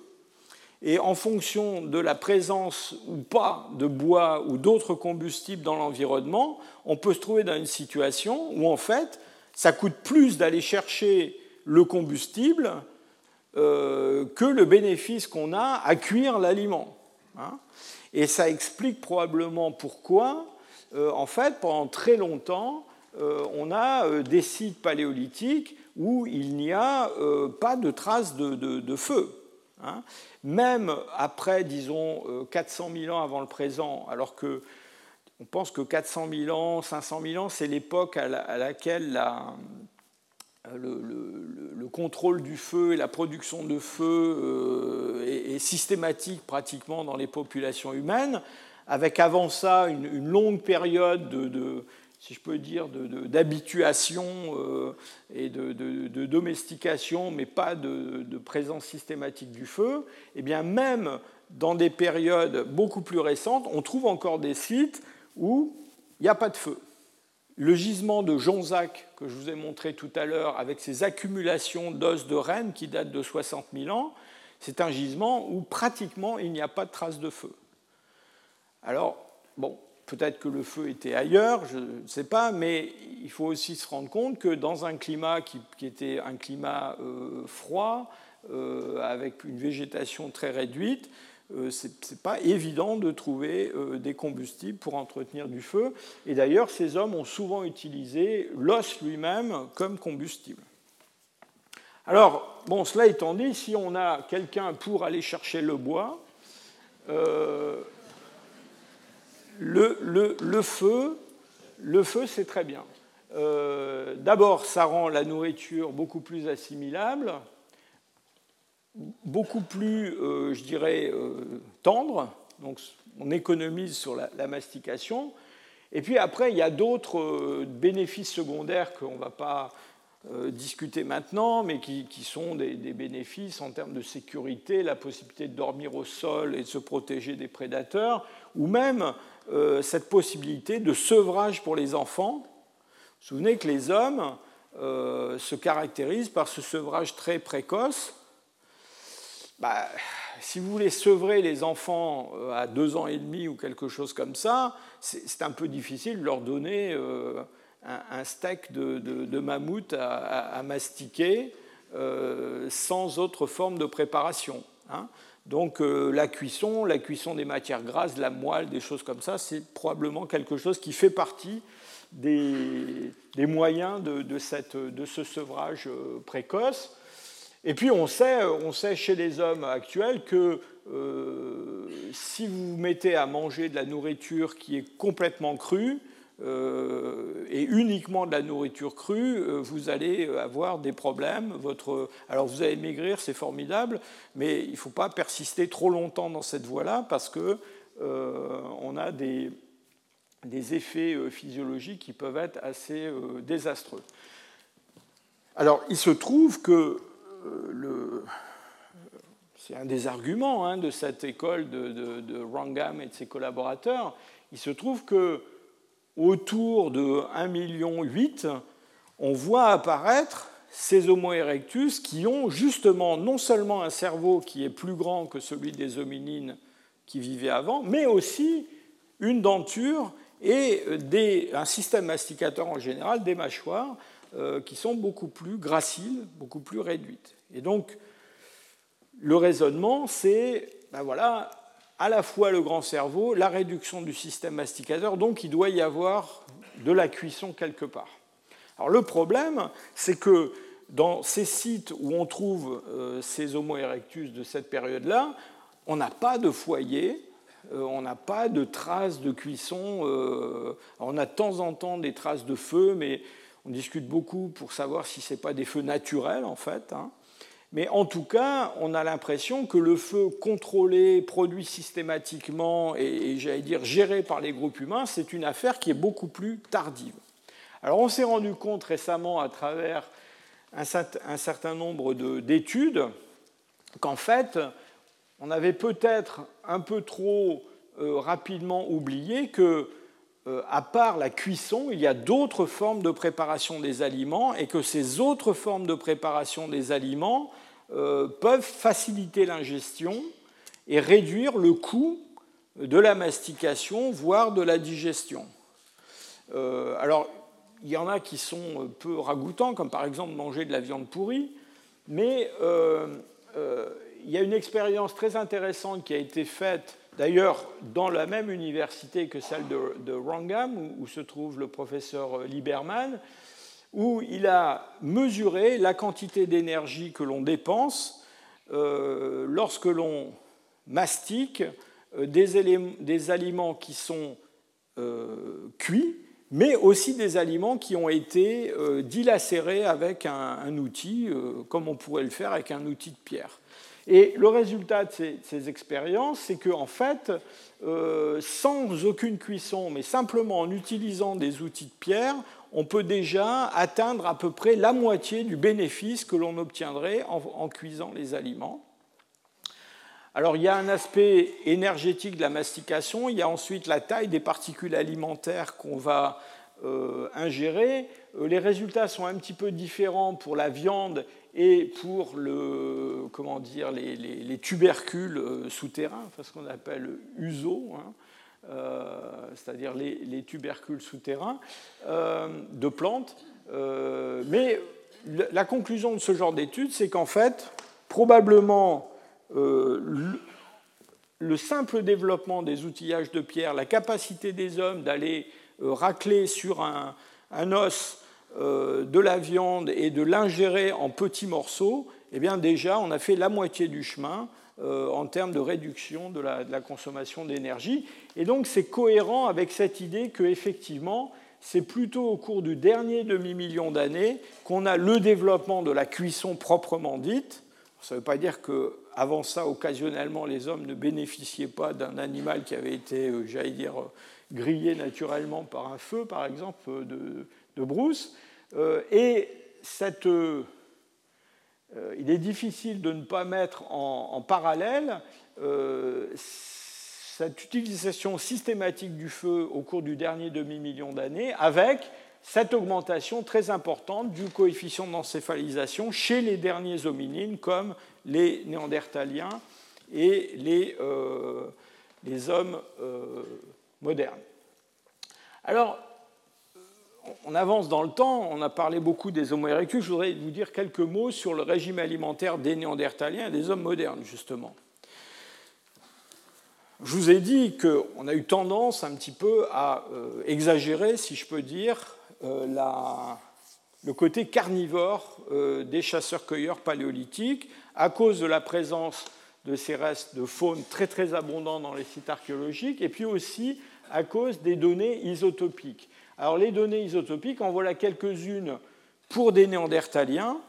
Et en fonction de la présence ou pas de bois ou d'autres combustibles dans l'environnement, on peut se trouver dans une situation où en fait, ça coûte plus d'aller chercher le combustible euh, que le bénéfice qu'on a à cuire l'aliment. Hein. Et ça explique probablement pourquoi, euh, en fait, pendant très longtemps, euh, on a des sites paléolithiques où il n'y a pas de traces de feu. Hein. Même après, disons, 400 euh, 000 ans avant le présent, alors que on pense que 400 000 ans, 500 000 ans, c'est l'époque à, laquelle le, contrôle du feu et la production de feu euh, est, systématique pratiquement dans les populations humaines, avec avant ça une, longue période de si je peux dire, d'habituation euh, et de, domestication, mais pas de, présence systématique du feu, eh bien même dans des périodes beaucoup plus récentes, on trouve encore des sites où il n'y a pas de feu. Le gisement de Jonzac, que je vous ai montré tout à l'heure, avec ses accumulations d'os de rennes qui datent de 60 000 ans, c'est un gisement où pratiquement il n'y a pas de traces de feu. Alors, bon, Peut-être que le feu était ailleurs, je ne sais pas, mais il faut aussi se rendre compte que dans un climat qui, était un climat euh, froid, euh, avec une végétation très réduite, ce n'est pas évident de trouver des combustibles pour entretenir du feu. Et d'ailleurs, ces hommes ont souvent utilisé l'os lui-même comme combustible. Alors, bon, cela étant dit, si on a quelqu'un pour aller chercher le bois, le, feu, le feu, c'est très bien. Euh, d'abord, ça rend la nourriture beaucoup plus assimilable, beaucoup plus, euh, je dirais, euh, tendre. Donc, on économise sur la, mastication. Et puis après, il y a d'autres bénéfices secondaires qu'on ne va pas discuter maintenant, mais qui, sont des, des, bénéfices en termes de sécurité, la possibilité de dormir au sol et de se protéger des prédateurs, ou même euh, cette possibilité de sevrage pour les enfants. Vous vous souvenez que les hommes euh, se caractérisent par ce sevrage très précoce. Bah, si vous voulez sevrer les enfants euh, à deux ans et demi ou quelque chose comme ça, c'est un peu difficile de leur donner un, steak de, mammouth à, mastiquer sans autre forme de préparation. Hein. Donc euh, la cuisson, la cuisson des matières grasses, la moelle, des choses comme ça, c'est probablement quelque chose qui fait partie des, moyens de, ce sevrage euh, précoce. Et puis on sait, on sait chez les hommes actuels que euh, si vous mettez à manger de la nourriture qui est complètement crue, euh, et uniquement de la nourriture crue, euh, vous allez avoir des problèmes. Votre... Alors vous allez maigrir, c'est formidable, mais il ne faut pas persister trop longtemps dans cette voie-là parce qu'on euh, a des, des, effets physiologiques qui peuvent être assez désastreux. Alors il se trouve que le... c'est un des arguments hein, de cette école de, de, et de ses collaborateurs. Il se trouve que autour de 1,8 million, on voit apparaître ces Homo erectus qui ont justement non seulement un cerveau qui est plus grand que celui des hominines qui vivaient avant, mais aussi une denture et un système masticateur en général, des mâchoires euh, qui sont beaucoup plus graciles, beaucoup plus réduites. Et donc, le raisonnement, c'est, ben voilà, à la fois le grand cerveau, la réduction du système masticateur, donc il doit y avoir de la cuisson quelque part. Alors le problème, c'est que dans ces sites où on trouve euh, ces Homo erectus de cette période-là, on n'a pas de foyer, euh, on n'a pas de traces de cuisson. Euh, on a de temps en temps des traces de feu, mais on discute beaucoup pour savoir si ce n'est pas des feux naturels en fait. Hein. Mais en tout cas, on a l'impression que le feu contrôlé, produit systématiquement et, j'allais dire géré par les groupes humains, c'est une affaire qui est beaucoup plus tardive. Alors on s'est rendu compte récemment à travers un, certain nombre d'études qu'en fait, on avait peut-être un peu trop euh, rapidement oublié que euh, à part la cuisson, il y a d'autres formes de préparation des aliments et que ces autres formes de préparation des aliments euh, peuvent faciliter l'ingestion et réduire le coût de la mastication, voire de la digestion. Euh, alors, il y en a qui sont peu ragoûtants, comme par exemple manger de la viande pourrie, mais il y a une expérience très intéressante qui a été faite D'ailleurs, dans la même université que celle de, de Wrangham, où, se trouve le professeur Lieberman, où il a mesuré la quantité d'énergie que l'on dépense euh, lorsque l'on mastique euh, des, aliments qui sont euh, cuits, mais aussi des aliments qui ont été dilacérés avec un outil, comme on pourrait le faire avec un outil de pierre. Et le résultat de ces, expériences, c'est qu'en fait, euh, sans aucune cuisson, mais simplement en utilisant des outils de pierre, on peut déjà atteindre à peu près la moitié du bénéfice que l'on obtiendrait en, cuisant les aliments. Alors il y a un aspect énergétique de la mastication, il y a ensuite la taille des particules alimentaires qu'on va euh, ingérer. Euh, les résultats sont un petit peu différents pour la viande et pour le, comment dire, les, tubercules euh, souterrains, ce qu'on appelle uso, hein, euh, c'est-à-dire les, tubercules souterrains euh, de plantes. mais la conclusion de ce genre d'étude, c'est qu'en fait, probablement, le, simple développement des outillages de pierre, la capacité des hommes d'aller racler sur un, os de la viande et de l'ingérer en petits morceaux, eh bien déjà, on a fait la moitié du chemin euh, en termes de réduction de la, consommation d'énergie. Et donc, c'est cohérent avec cette idée qu'effectivement, c'est plutôt au cours du dernier demi-million d'années qu'on a le développement de la cuisson proprement dite. Ça ne veut pas dire qu'avant ça, occasionnellement, les hommes ne bénéficiaient pas d'un animal qui avait été, euh, j'allais dire, grillé naturellement par un feu, par exemple, de, de brousse. Euh, et cette, euh, il est difficile de ne pas mettre en, parallèle euh, cette utilisation systématique du feu au cours du dernier demi-million d'années avec cette augmentation très importante du coefficient d'encéphalisation chez les derniers hominines comme les néandertaliens et les hommes modernes. Alors, on avance dans le temps, on a parlé beaucoup des Homo erectus, je voudrais vous dire quelques mots sur le régime alimentaire des Néandertaliens et des hommes modernes, justement. Je vous ai dit qu'on a eu tendance un petit peu à euh, exagérer, si je peux dire, euh, le côté carnivore euh, des chasseurs-cueilleurs paléolithiques à cause de la présence de ces restes de faune très très abondants dans les sites archéologiques et puis aussi à cause des données isotopiques. Alors les données isotopiques, en voilà quelques-unes pour des néandertaliens.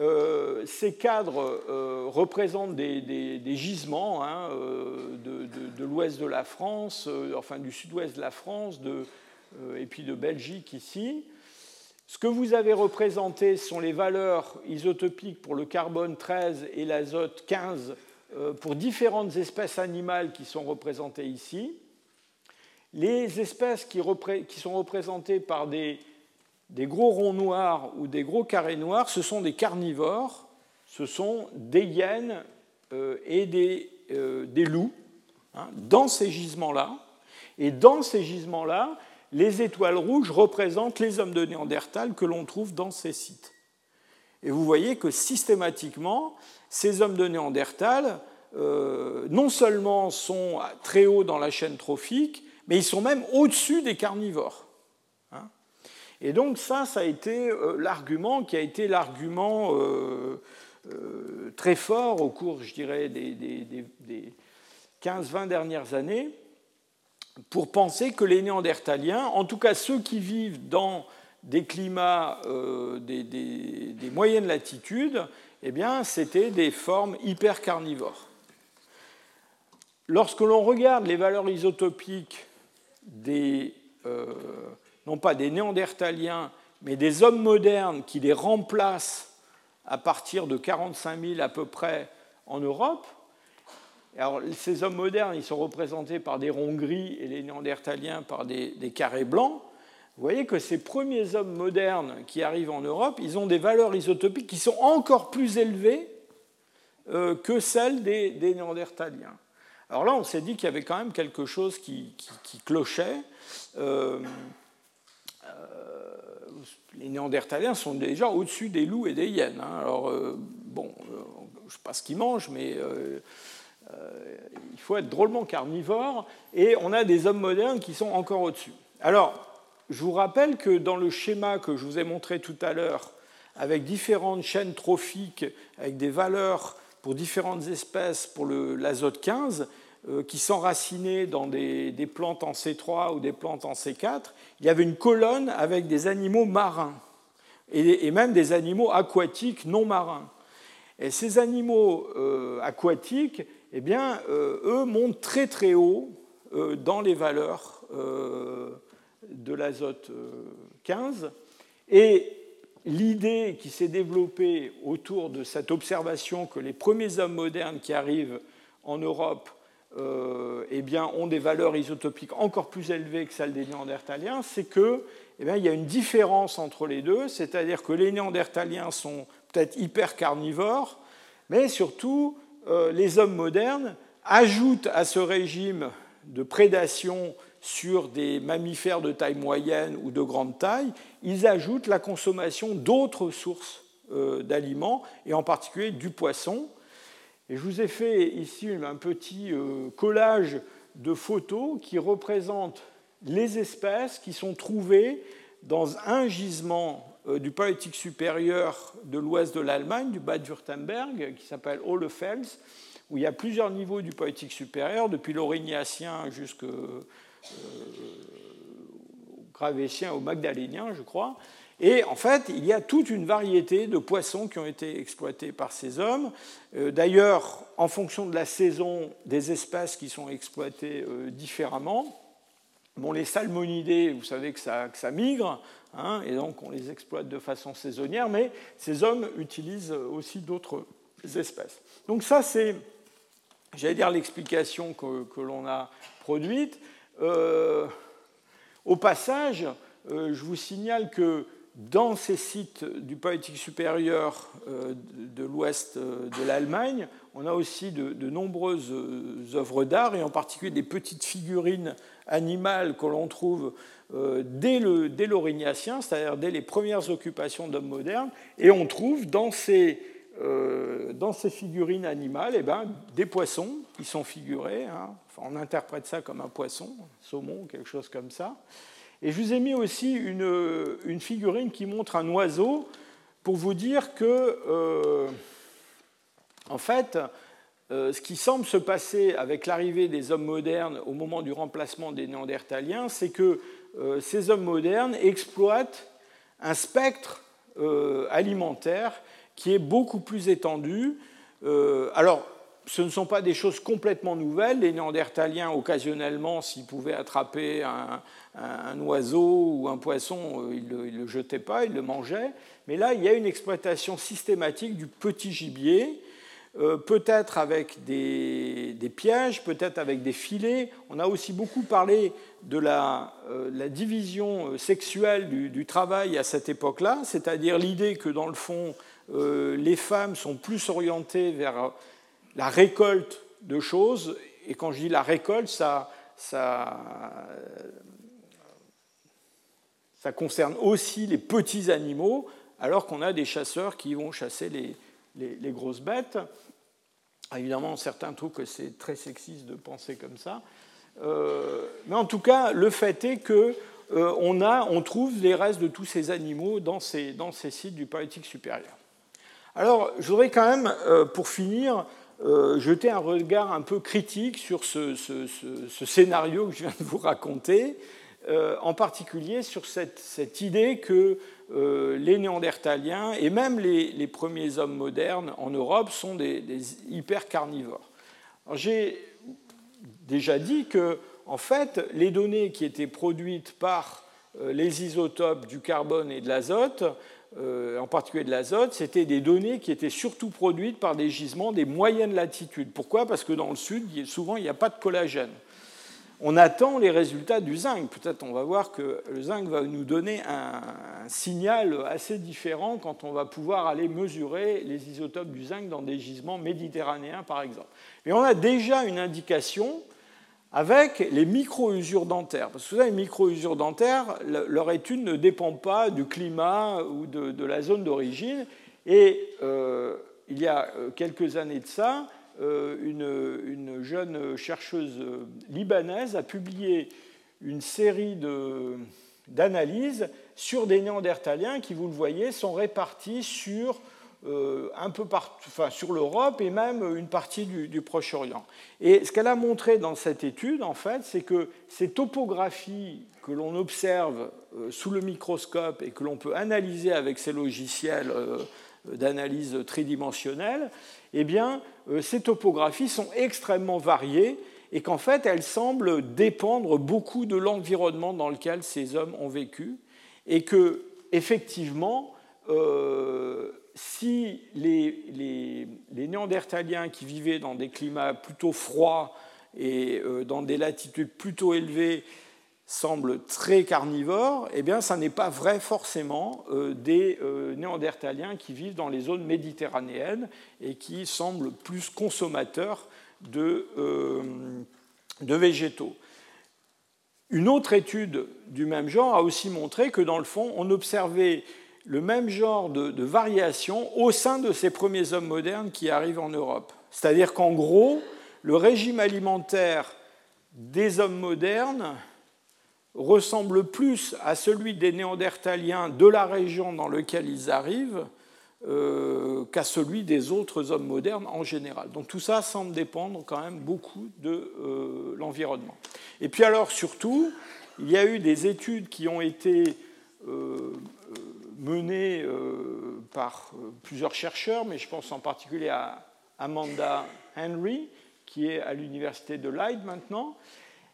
Euh, ces cadres euh, représentent des, gisements hein, euh, de, l'ouest de la France, enfin du sud-ouest de la France, et puis de Belgique ici. Ce que vous avez représenté sont les valeurs isotopiques pour le carbone 13 et l'azote 15 pour différentes espèces animales qui sont représentées ici. Les espèces qui, sont représentées par des, gros ronds noirs ou des gros carrés noirs, ce sont des carnivores, ce sont des hyènes euh, et euh, des, loups hein, dans ces gisements-là. Et dans ces gisements-là, les étoiles rouges représentent les hommes de Néandertal que l'on trouve dans ces sites. Et vous voyez que systématiquement, ces hommes de Néandertal non seulement sont très hauts dans la chaîne trophique, mais ils sont même au-dessus des carnivores. Hein. Et donc ça, ça a été l'argument qui a été l'argument très fort au cours, je dirais, des, des 15-20 dernières années, pour penser que les Néandertaliens, en tout cas ceux qui vivent dans des climats euh, des, moyennes latitudes, eh bien, c'était des formes hyper carnivores. Lorsque l'on regarde les valeurs isotopiques euh, non pas des Néandertaliens, mais des hommes modernes qui les remplacent à partir de 45 000 à peu près en Europe, alors, ces hommes modernes, ils sont représentés par des ronds gris et les néandertaliens par des, carrés blancs. Vous voyez que ces premiers hommes modernes qui arrivent en Europe, ils ont des valeurs isotopiques qui sont encore plus élevées euh, que celles des, néandertaliens. Alors là, on s'est dit qu'il y avait quand même quelque chose qui, clochait. Euh, euh, les néandertaliens sont déjà au-dessus des loups et des hyènes. Hein. Alors, bon, je ne sais pas ce qu'ils mangent, mais euh, il faut être drôlement carnivore, et on a des hommes modernes qui sont encore au-dessus. Alors, je vous rappelle que dans le schéma que je vous ai montré tout à l'heure, avec différentes chaînes trophiques, avec des valeurs pour différentes espèces pour l'azote 15, euh, qui s'enracinaient dans des, plantes en C3 ou des plantes en C4, il y avait une colonne avec des animaux marins, et, même des animaux aquatiques non marins. Et ces animaux euh, aquatiques, eh bien, euh, eux montent très très haut euh, dans les valeurs euh, de l'azote 15. Et l'idée qui s'est développée autour de cette observation que les premiers hommes modernes qui arrivent en Europe eh bien, ont des valeurs isotopiques encore plus élevées que celles des Néandertaliens, c'est qu'il eh y a une différence entre les deux, c'est-à-dire que les Néandertaliens sont peut-être hyper carnivores, mais surtout euh, les hommes modernes ajoutent à ce régime de prédation sur des mammifères de taille moyenne ou de grande taille, ils ajoutent la consommation d'autres sources euh, d'aliments, et en particulier du poisson. Et je vous ai fait ici un petit euh, collage de photos qui représentent les espèces qui sont trouvées dans un gisement du Paléolithique supérieur de l'ouest de l'Allemagne, du Bad-Württemberg, qui s'appelle Hohlefels, où il y a plusieurs niveaux du Paléolithique supérieur, depuis l'Aurignacien jusqu'au euh, au Magdalénien, je crois. Et en fait, il y a toute une variété de poissons qui ont été exploités par ces hommes. Euh, d'ailleurs, en fonction de la saison, des espèces qui sont exploitées euh, différemment. Bon, les salmonidés, vous savez que ça, migre, Hein, et donc on les exploite de façon saisonnière, mais ces hommes utilisent aussi d'autres espèces. Donc ça, c'est, j'allais dire, l'explication que, l'on a produite. Euh, au passage, euh, je vous signale que dans ces sites du Paléolithique supérieur euh, de l'ouest de l'Allemagne, on a aussi de, nombreuses œuvres d'art, et en particulier des petites figurines animales que l'on trouve euh, dès l'Aurignacien, c'est-à-dire dès les premières occupations d'hommes modernes, et on trouve dans ces, euh, dans ces figurines animales eh ben, des poissons qui sont figurés. Hein. on interprète ça comme un poisson, un saumon, quelque chose comme ça. Et je vous ai mis aussi une, figurine qui montre un oiseau pour vous dire que, euh, en fait, ce qui semble se passer avec l'arrivée des hommes modernes au moment du remplacement des néandertaliens, c'est que euh, ces hommes modernes exploitent un spectre euh, alimentaire qui est beaucoup plus étendu. Euh, alors, ce ne sont pas des choses complètement nouvelles. Les Néandertaliens, occasionnellement, s'ils pouvaient attraper un, oiseau ou un poisson, ils ne le, jetaient pas, ils le mangeaient. Mais là, il y a une exploitation systématique du petit gibier euh, peut-être avec des, pièges, peut-être avec des filets. On a aussi beaucoup parlé de la, euh, division euh, sexuelle du, travail à cette époque-là, c'est-à-dire l'idée que dans le fond, les femmes sont plus orientées vers la récolte de choses, et quand je dis la récolte, ça, concerne aussi les petits animaux, alors qu'on a des chasseurs qui vont chasser les, les, grosses bêtes. Évidemment, certains trouvent que c'est très sexiste de penser comme ça. mais en tout cas, le fait est que on, a, on, trouve les restes de tous ces animaux dans ces, dans ces sites du Paléolithique supérieur. Alors, je voudrais quand même, pour finir, jeter un regard un peu critique sur ce, scénario que je viens de vous raconter, en particulier sur cette, idée que euh, les Néandertaliens et même les, premiers hommes modernes en Europe sont des, hyper carnivores. J'ai déjà dit que, en fait, les données qui étaient produites par euh, les isotopes du carbone et de l'azote, euh, en particulier de l'azote, c'était des données qui étaient surtout produites par des gisements des moyennes latitudes. Pourquoi? Parce que dans le sud, souvent, il n'y a pas de collagène on attend les résultats du zinc. Peut-être on va voir que le zinc va nous donner un, signal assez différent quand on va pouvoir aller mesurer les isotopes du zinc dans des gisements méditerranéens, par exemple. Mais on a déjà une indication avec les micro-usures dentaires. Parce que vous savez, les micro-usures dentaires, leur étude ne dépend pas du climat ou de, la zone d'origine. Et euh, il y a euh, quelques années de ça, euh, une, jeune chercheuse libanaise a publié une série d'analyses sur des néandertaliens qui, vous le voyez, sont répartis sur, un peu enfin, sur l'Europe et même une partie du, Proche-Orient. Et ce qu'elle a montré dans cette étude, en fait, c'est que ces topographies que l'on observe euh, sous le microscope et que l'on peut analyser avec ces logiciels d'analyse tridimensionnelle, eh bien, euh, ces topographies sont extrêmement variées et qu'en fait, elles semblent dépendre beaucoup de l'environnement dans lequel ces hommes ont vécu et que, effectivement, euh, si les, néandertaliens qui vivaient dans des climats plutôt froids et euh, dans des latitudes plutôt élevées semble très carnivore, eh bien, ça n'est pas vrai forcément euh, des euh, néandertaliens qui vivent dans les zones méditerranéennes et qui semblent plus consommateurs de végétaux. Une autre étude du même genre a aussi montré que, dans le fond, on observait le même genre de, variation au sein de ces premiers hommes modernes qui arrivent en Europe. C'est-à-dire qu'en gros, le régime alimentaire des hommes modernes ressemble plus à celui des Néandertaliens de la région dans laquelle ils arrivent euh, qu'à celui des autres hommes modernes en général. Donc tout ça semble dépendre quand même beaucoup de euh, l'environnement. Et puis alors surtout, il y a eu des études qui ont été euh, menées par plusieurs chercheurs, mais je pense en particulier à Amanda Henry, qui est à l'université de Leyde maintenant,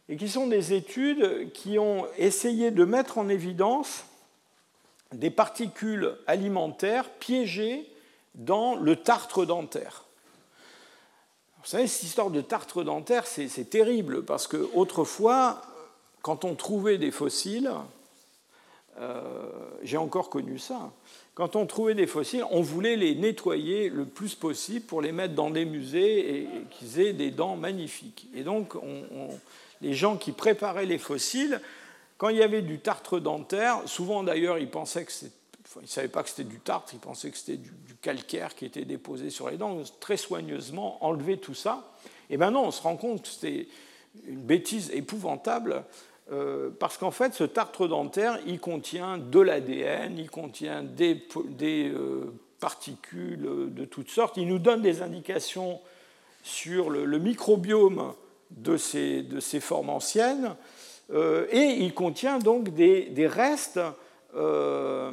et qui sont des études qui ont essayé de mettre en évidence des particules alimentaires piégées dans le tartre dentaire. Vous savez, cette histoire de tartre dentaire, c'est terrible, parce qu'autrefois, quand on trouvait des fossiles, euh, j'ai encore connu ça, quand on trouvait des fossiles, on voulait les nettoyer le plus possible pour les mettre dans des musées et, qu'ils aient des dents magnifiques. Et donc, on les gens qui préparaient les fossiles, quand il y avait du tartre dentaire, souvent d'ailleurs ils pensaient que ne savaient pas que c'était du tartre, ils pensaient que c'était du, calcaire qui était déposé sur les dents. Très soigneusement, enlever tout ça. Et maintenant, on se rend compte que c'était une bêtise épouvantable, euh, parce qu'en fait, ce tartre dentaire, il contient de l'ADN, il contient des, euh, particules de toutes sortes, il nous donne des indications sur le microbiome de ces, formes anciennes, euh, et il contient donc des, restes euh,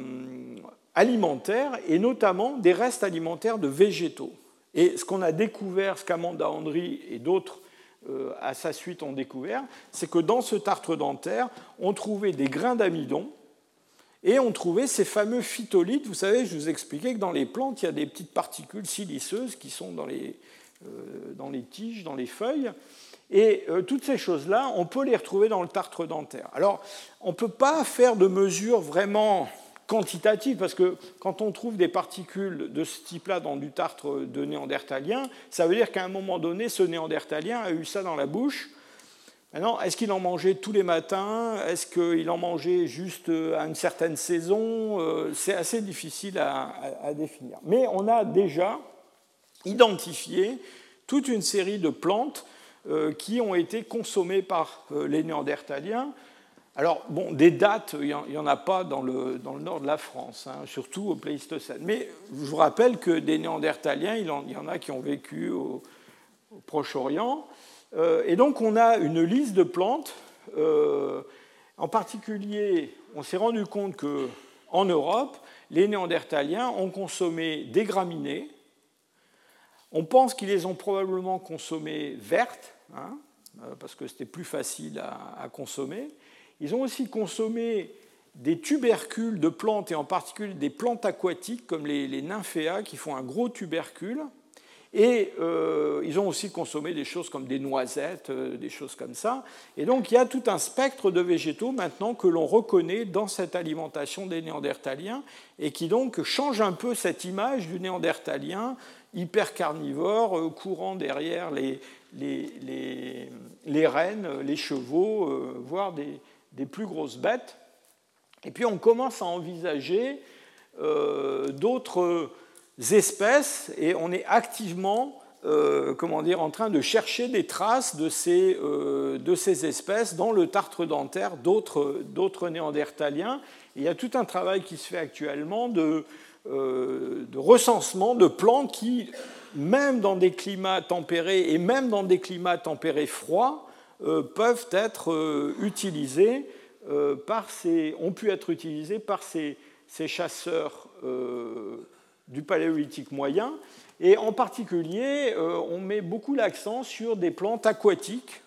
alimentaires, et notamment des restes alimentaires de végétaux. Et ce qu'on a découvert, ce qu'Amanda Andry et d'autres euh, à sa suite ont découvert, c'est que dans ce tartre dentaire, on trouvait des grains d'amidon, et on trouvait ces fameux phytolithes. Vous savez, je vous expliquais que dans les plantes, il y a des petites particules siliceuses qui sont dans les, dans les tiges, dans les feuilles. Et euh, toutes ces choses-là, on peut les retrouver dans le tartre dentaire. Alors, on ne peut pas faire de mesures vraiment quantitatives, parce que quand on trouve des particules de ce type-là dans du tartre de néandertalien, ça veut dire qu'à un moment donné, ce néandertalien a eu ça dans la bouche. Maintenant, est-ce qu'il en mangeait tous les matins? Est-ce qu'il en mangeait juste euh, à une certaine saison? Euh, C'est assez difficile à définir. Mais on a déjà identifié toute une série de plantes qui ont été consommées par les Néandertaliens. Alors, bon, des dates, il n'y en, a pas dans le, dans le, nord de la France, hein, surtout au Pléistocène. Mais je vous rappelle que des Néandertaliens, il, y en a qui ont vécu au, Proche-Orient. et donc, on a une liste de plantes. en particulier, on s'est rendu compte qu'en Europe, les Néandertaliens ont consommé des graminées. On pense qu'ils les ont probablement consommées vertes, hein, euh, parce que c'était plus facile à, consommer. Ils ont aussi consommé des tubercules de plantes, et en particulier des plantes aquatiques comme les, les nymphéas, qui font un gros tubercule. Et euh, ils ont aussi consommé des choses comme des noisettes, euh, des choses comme ça. Et donc il y a tout un spectre de végétaux maintenant que l'on reconnaît dans cette alimentation des néandertaliens et qui donc change un peu cette image du néandertalien hyper carnivore, euh, courant derrière les, les, les, rennes, les chevaux, voire des, des, plus grosses bêtes. Et puis on commence à envisager d'autres espèces et on est activement euh, comment dire, en train de chercher des traces de ces, euh, de ces espèces dans le tartre dentaire d'autres néandertaliens. il y a tout un travail qui se fait actuellement de, euh, de, recensement de plantes qui, même dans des climats tempérés et même dans des climats tempérés froids, peuvent être utilisées par ces, ont pu être utilisées par ces, ces chasseurs du paléolithique moyen. Et en particulier, euh, on met beaucoup l'accent sur des plantes aquatiques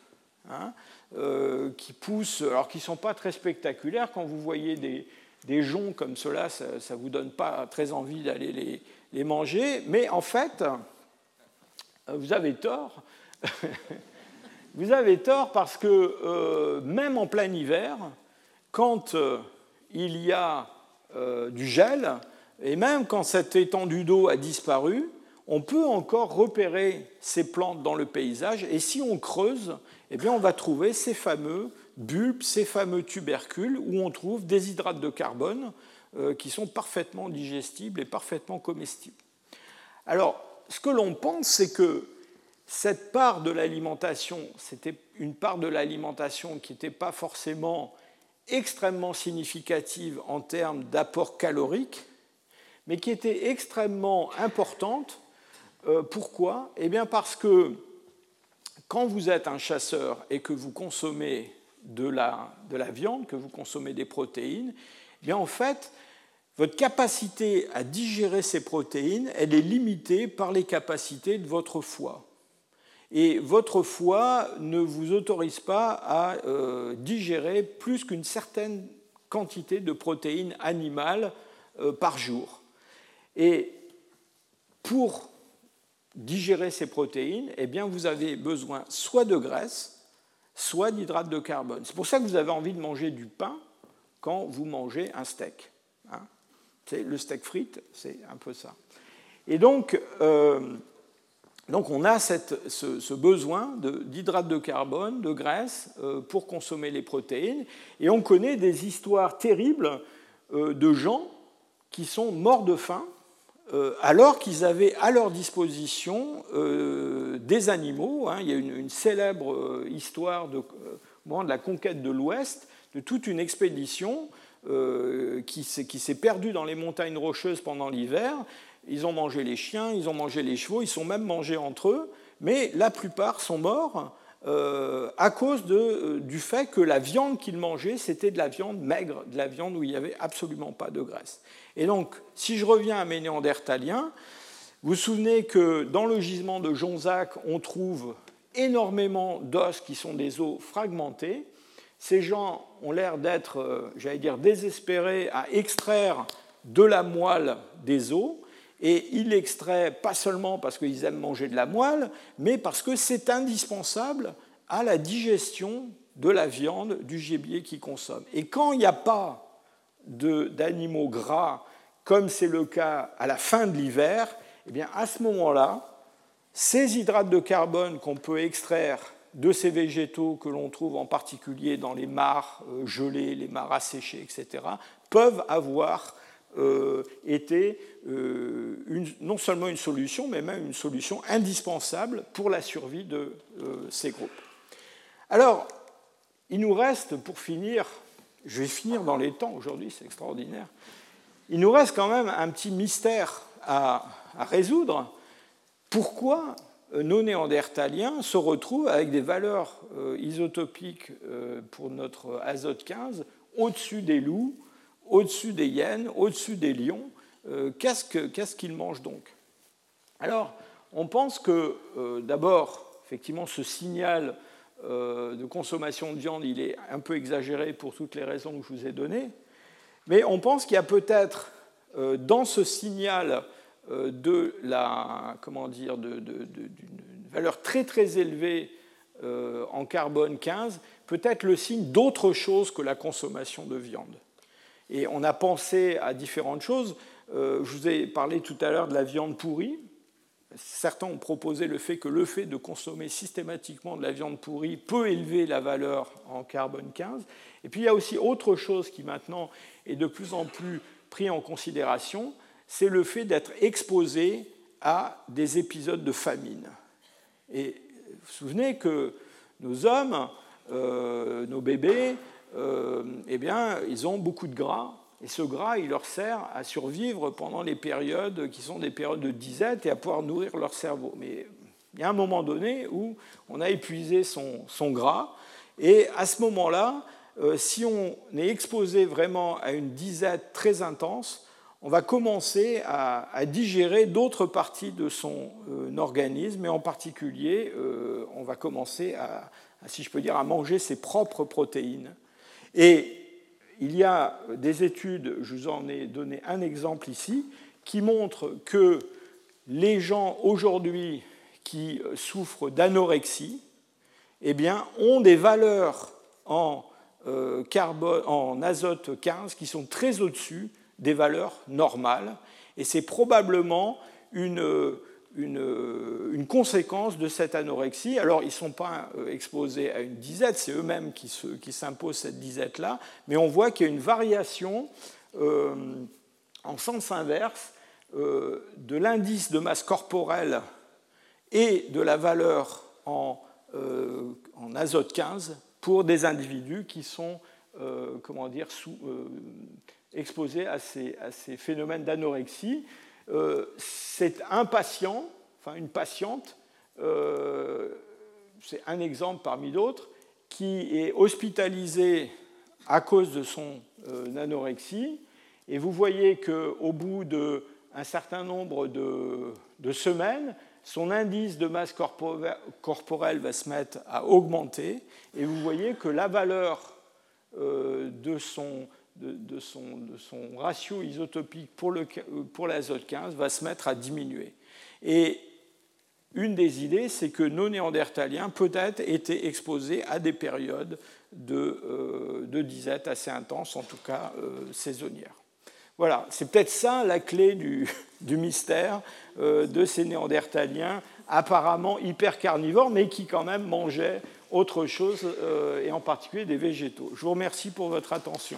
hein, euh, qui poussent, alors qui ne sont pas très spectaculaires. Quand vous voyez des, des joncs comme cela, ça ne vous donne pas très envie d'aller les, les, manger. Mais en fait, vous avez tort. [LAUGHS] vous avez tort parce que euh, même en plein hiver, quand il y a du gel, et même quand cette étendue d'eau a disparu, on peut encore repérer ces plantes dans le paysage. Et si on creuse, eh bien on va trouver ces fameux bulbes, ces fameux tubercules où on trouve des hydrates de carbone euh, qui sont parfaitement digestibles et parfaitement comestibles. Alors, ce que l'on pense, c'est que cette part de l'alimentation, c'était une part de l'alimentation qui n'était pas forcément extrêmement significative en termes d'apport calorique, mais qui était extrêmement importante. Euh, pourquoi? Eh bien parce que quand vous êtes un chasseur et que vous consommez de la, de la viande, que vous consommez des protéines, eh bien en fait, votre capacité à digérer ces protéines, elle est limitée par les capacités de votre foie. Et votre foie ne vous autorise pas à euh, digérer plus qu'une certaine quantité de protéines animales euh, par jour. Et pour digérer ces protéines, eh bien, vous avez besoin soit de graisse, soit d'hydrate de carbone. C'est pour ça que vous avez envie de manger du pain quand vous mangez un steak. Hein. le steak frite, c'est un peu ça. Et donc, euh, donc on a ce, besoin d'hydrate de, carbone, de graisse, euh, pour consommer les protéines. Et on connaît des histoires terribles euh, de gens qui sont morts de faim euh, alors qu'ils avaient à leur disposition des animaux. Hein. il y a une, célèbre histoire de, de la conquête de l'Ouest, de toute une expédition qui s'est perdue dans les montagnes rocheuses pendant l'hiver. Ils ont mangé les chiens, ils ont mangé les chevaux, ils sont même mangés entre eux, mais la plupart sont morts à cause de, du fait que la viande qu'ils mangeaient, c'était de la viande maigre, de la viande où il n'y avait absolument pas de graisse. Et donc, si je reviens à mes néandertaliens, vous vous souvenez que dans le gisement de Jonzac, on trouve énormément d'os qui sont des os fragmentés. Ces gens ont l'air d'être, euh, j'allais dire, désespérés à extraire de la moelle des os. Et ils l'extraient pas seulement parce qu'ils aiment manger de la moelle, mais parce que c'est indispensable à la digestion de la viande du gibier qu'ils consomment. Et quand il n'y a pas d'animaux gras, comme c'est le cas à la fin de l'hiver, eh bien à ce moment-là, ces hydrates de carbone qu'on peut extraire de ces végétaux que l'on trouve en particulier dans les mares euh, gelées, les mares asséchées, etc., peuvent avoir était non seulement une solution, mais même une solution indispensable pour la survie de ces groupes. Alors, il nous reste, pour finir, je vais finir dans les temps aujourd'hui, c'est extraordinaire, il nous reste quand même un petit mystère à, résoudre. Pourquoi nos néandertaliens se retrouvent avec des valeurs euh, isotopiques euh, pour notre azote 15 au-dessus des loups, au-dessus des hyènes, au-dessus des lions euh, Qu'est-ce qu'ils mangent donc? Alors, on pense que d'abord, effectivement, ce signal de consommation de viande, il est un peu exagéré pour toutes les raisons que je vous ai données. Mais on pense qu'il y a peut-être euh, dans ce signal euh, de la, comment dire, d'une valeur très très élevée euh, en carbone 15, peut-être le signe d'autre chose que la consommation de viande. Et on a pensé à différentes choses. je vous ai parlé tout à l'heure de la viande pourrie. Certains ont proposé le fait que le fait de consommer systématiquement de la viande pourrie peut élever la valeur en carbone 15. Et puis il y a aussi autre chose qui maintenant est de plus en plus pris en considération, c'est le fait d'être exposé à des épisodes de famine. Et vous vous souvenez que nos hommes, euh, nos bébés, euh, eh bien, ils ont beaucoup de gras. Et ce gras, il leur sert à survivre pendant les périodes qui sont des périodes de disette et à pouvoir nourrir leur cerveau. Mais il y a un moment donné où on a épuisé son, gras. Et à ce moment-là, euh, si on est exposé vraiment à une disette très intense, on va commencer à, digérer d'autres parties de son euh, organisme, et en particulier, on va commencer à, si je peux dire, à manger ses propres protéines. Et il y a des études, je vous en ai donné un exemple ici, qui montrent que les gens aujourd'hui qui souffrent d'anorexie eh bien, ont des valeurs en euh, en azote 15 qui sont très au-dessus des valeurs normales. Et c'est probablement une, une, une, conséquence de cette anorexie. Alors, ils ne sont pas euh, exposés à une disette, c'est eux-mêmes qui, qui s'imposent cette disette-là, mais on voit qu'il y a une variation euh, en sens inverse de l'indice de masse corporelle et de la valeur en, azote 15 pour des individus qui sont euh, comment dire, euh, exposés à ces phénomènes d'anorexie. Euh, c'est un patient, enfin une patiente, c'est un exemple parmi d'autres, qui est hospitalisé à cause de son anorexie. Et vous voyez qu'au bout d'un certain nombre de, semaines, son indice de masse corporelle va se mettre à augmenter, et vous voyez que la valeur euh, de son, de, son, de son, ratio isotopique pour, le, pour l'azote 15 va se mettre à diminuer. Et une des idées, c'est que nos néandertaliens peut-être étaient exposés à des périodes de, euh, de disette assez intenses, en tout cas euh, saisonnières. Voilà, c'est peut-être ça la clé du, [LAUGHS] mystère euh, de ces néandertaliens apparemment hyper carnivores, mais qui quand même mangeaient autre chose, euh, et en particulier des végétaux. Je vous remercie pour votre attention.